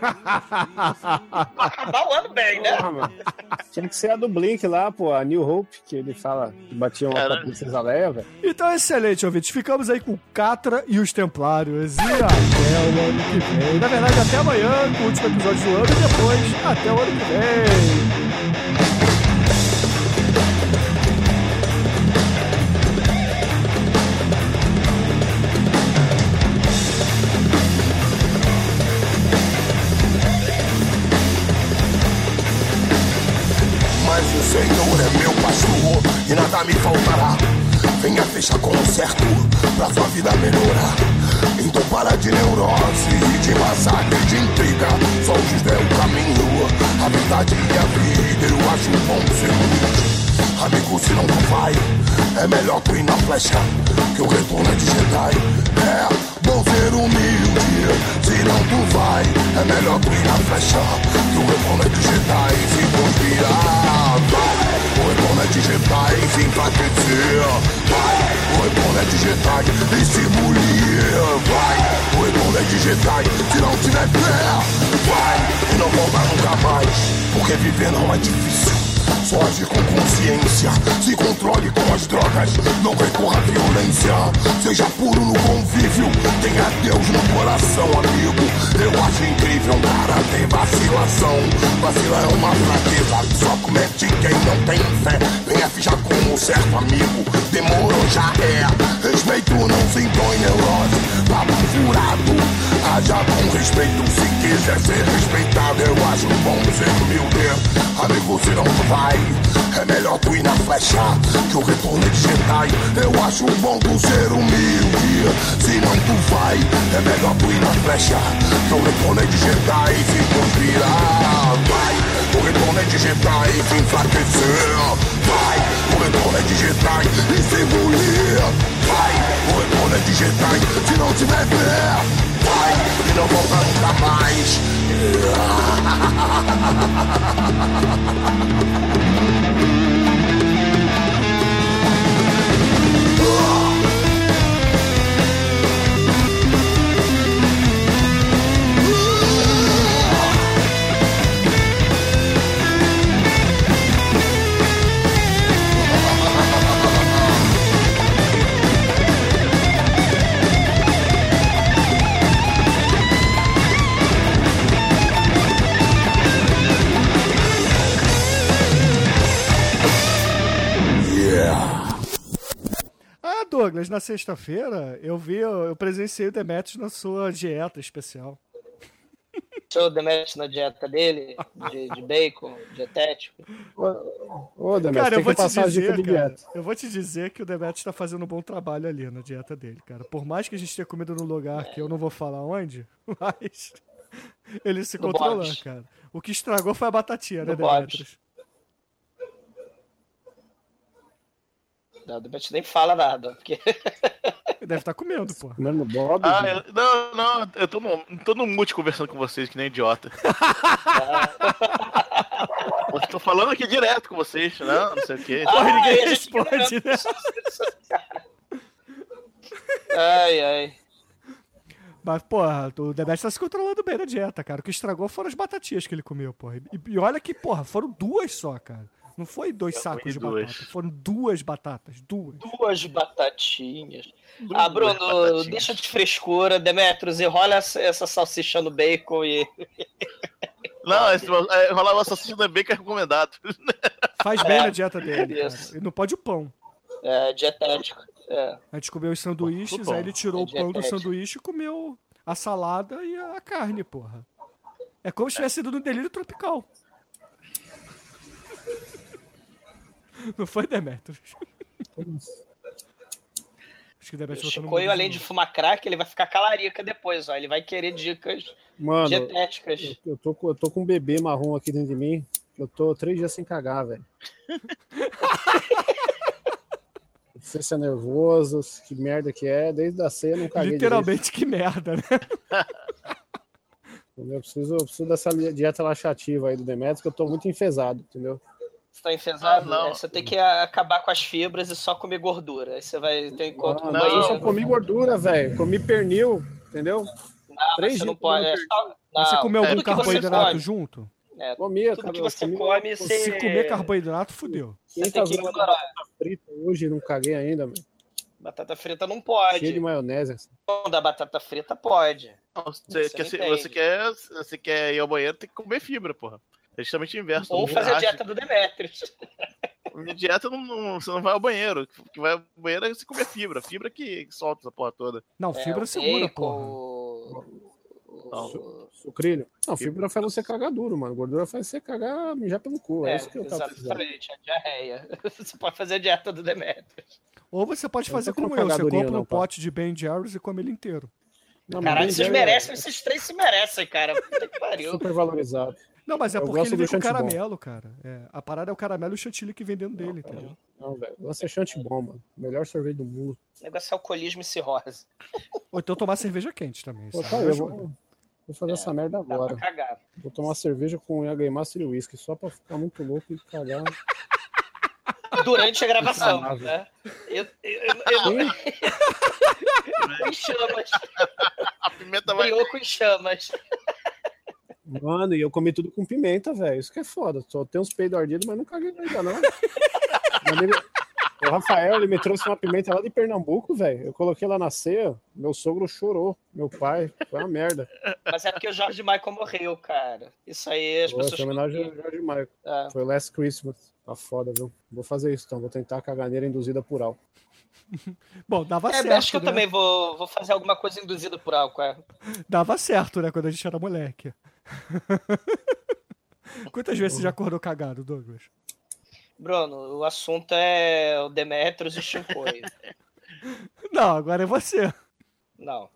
Acabar o ano bem, né? Porra. Tinha que ser a do Blink lá, pô, a New Hope, que ele fala que batia uma Cara. pra Princesa Leia, velho. Então, excelente, ouvintes. Ficamos aí com o Catra e os Templários. E até o ano que vem. Na verdade, até amanhã, com o último episódio do ano, e depois, até o ano que vem. E nada me faltará. Venha fechar com certo pra sua vida melhorar. Então para de neurose de massacre, de intriga. Só o X é o caminho, a verdade e a vida. Eu acho bom ser. Amigo, se não vai, é melhor tu ir na flecha. Que o retorno é de Jedi. É ser humilde, se não tu vai, é melhor tu ir na flecha. Que o de Jedi. Se conspirar, vai. O de Jedi, se enfraquecer. Vai. O de Jedi e se bulir. Vai. O de Jedi, se não tiver fé. Vai. E não voltar nunca mais. Porque viver não é difícil. Agir com consciência, se controle com as drogas, não recorra à violência. Seja puro no convívio, tenha Deus no coração, amigo. Eu acho incrível, cara, ter vacilação. Vacilar é uma fraqueza, só comete quem não tem fé. Venha fijar com o certo amigo, demorou, já é. Respeito não se impõe neurose, papo furado. Haja com respeito se quiser ser respeitado. Eu acho bom ser humilde, amigo, se não tu vai. É melhor tu ir na flecha, que o retorno de Jedi. Eu acho bom tu ser humilde, se não tu vai. É melhor tu ir na flecha, que o retorno de Jedi. Se conspirar, vai. O retorno de Jedi, se enfraquecer, vai. O retorno é Jedi e se bulir, vai. O retorno é Jedi, se não tiver fé, vai. E não volta nunca mais. Ah, Douglas, na sexta-feira eu vi, eu presenciei o Demetrius na sua dieta especial. Show Demetrius na dieta dele, de, de bacon, dietético. Ô, Demetrio, Cara, tem eu vou que te passar a dica dizer, de cara, dieta. eu vou te dizer que o Demetrius tá fazendo um bom trabalho ali na dieta dele, cara. Por mais que a gente tenha comido num lugar que eu não vou falar onde, mas ele se No controlou, Bob's. cara. O que estragou foi a batatinha, né, No Bob's. Não, o Demetrius nem fala nada, porque Deve estar comendo, pô. Comendo Bob. Ah, eu, não, não, eu tô no, tô no mute conversando com vocês, que nem idiota. eu tô falando aqui direto com vocês, não, não sei o quê. Porra, ninguém responde, né? Ai, ai. Mas, porra, o Demetrius tá se controlando bem na dieta, cara. O que estragou foram as batatinhas que ele comeu, porra. E, e olha que, porra, foram duas só, cara. Não foi dois sacos de duas. batata. Foram duas batatas. Duas. Duas batatinhas. Duas ah, Bruno, batatinhas. deixa de frescura, Demetrius, enrola essa, essa salsicha no bacon e. Não, esse, é, rolar uma salsicha no bacon é recomendado. Faz bem É, na dieta dele, cara. isso. E não pode o pão. É, dietético. É. A gente comeu os sanduíches, Pô, aí ele tirou é o pão do sanduíche e comeu a salada e a carne, porra. É como se tivesse ido no delírio tropical. Não foi, Demetrius? Acho que o Demetrius O Chicoio, além de fumar crack, ele vai ficar calarica depois, ó. Ele vai querer dicas Mano, dietéticas. eu, eu tô, com- eu tô com um bebê marrom aqui dentro de mim. Eu tô três dias sem cagar, velho. Não sei se é nervoso, que merda que é. Desde a ceia eu não caguei Literalmente, que merda, né? Entendeu? Eu preciso, eu preciso dessa dieta laxativa aí do Demetrius, que eu tô muito enfesado, entendeu? Você tá enfesado? Ah, não. É, você tem que acabar com as fibras e só comer gordura. Aí você vai ter um encontro com o Não, eu só banheiro. comi gordura, velho. Comi pernil, entendeu? Não, Três você não pode. é só- Você não, comeu algum você carboidrato come, junto? é, Comia, tudo cara, que você comi- come, Se você, comer carboidrato, fudeu. você tem 500 que ignorar. batata frita hoje, não caguei ainda, mano. Batata frita não pode. Cheio de maionese. assim. Da batata frita pode. Não, Você, Você quer, você, quer, você quer ir ao banheiro, tem que comer fibra, porra. É justamente o inverso. Ou fazer a acha dieta do Demetrius. Minha dieta não, não- você não vai ao banheiro. O que vai ao banheiro é você comer fibra. Fibra que solta essa porra toda. Não, É, fibra o segura, bacon, porra. o- Não. Sucrilho. Não, fibra faz você cagar duro, mano. Gordura faz você cagar, mijar pelo cu. É, É, isso que eu tava exatamente, a diarreia. Você pode fazer a dieta do Demetrius. Ou você pode Eu fazer como eu, você compra um não, pá. pote de Ben Jerry's e come ele inteiro. Não, Caralho, vocês Jerry é merecem, esses três se merecem, cara. Puta que pariu. Super valorizado. Não, mas é Eu porque ele vem com chantilly bom. caramelo, cara. É, a parada é o caramelo e o chantilly que vem dentro dele, entendeu? Não, velho. Lança chante bom, mano. Melhor sorvete do mundo. O negócio é alcoolismo e cirrose. Ou então tomar cerveja quente também. Pô, tá, eu vou, vou fazer essa merda agora. cagar. Vou tomar cerveja com Yaga Master e whisky, só pra ficar muito louco e cagar. Durante a gravação, né? Eu, eu, eu, eu, em chamas. A pimenta vai. Brioco em chamas. Mano, e eu comi tudo com pimenta, velho. Isso que é foda. Só tem uns peidos ardidos, mas não caguei ainda, não. O Rafael, ele me trouxe uma pimenta lá de Pernambuco, velho. Eu coloquei lá na ceia, meu sogro chorou. Meu pai, foi uma merda. Mas é porque o Jorge Michael morreu, cara. Isso aí as Pô, pessoas. foi homenagem ao George Michael. É. Foi Last Christmas. Tá foda, viu? Vou fazer isso então. Vou tentar a caganeira induzida por álcool. Bom, dava É, certo. acho que eu né? também vou, vou fazer alguma coisa induzida por álcool. É. Dava certo, né? Quando a gente era moleque. Quantas vezes você já acordou cagado, Douglas? Bruno, o assunto é o Demetrius e Shinkoi. Não, agora é você. Não.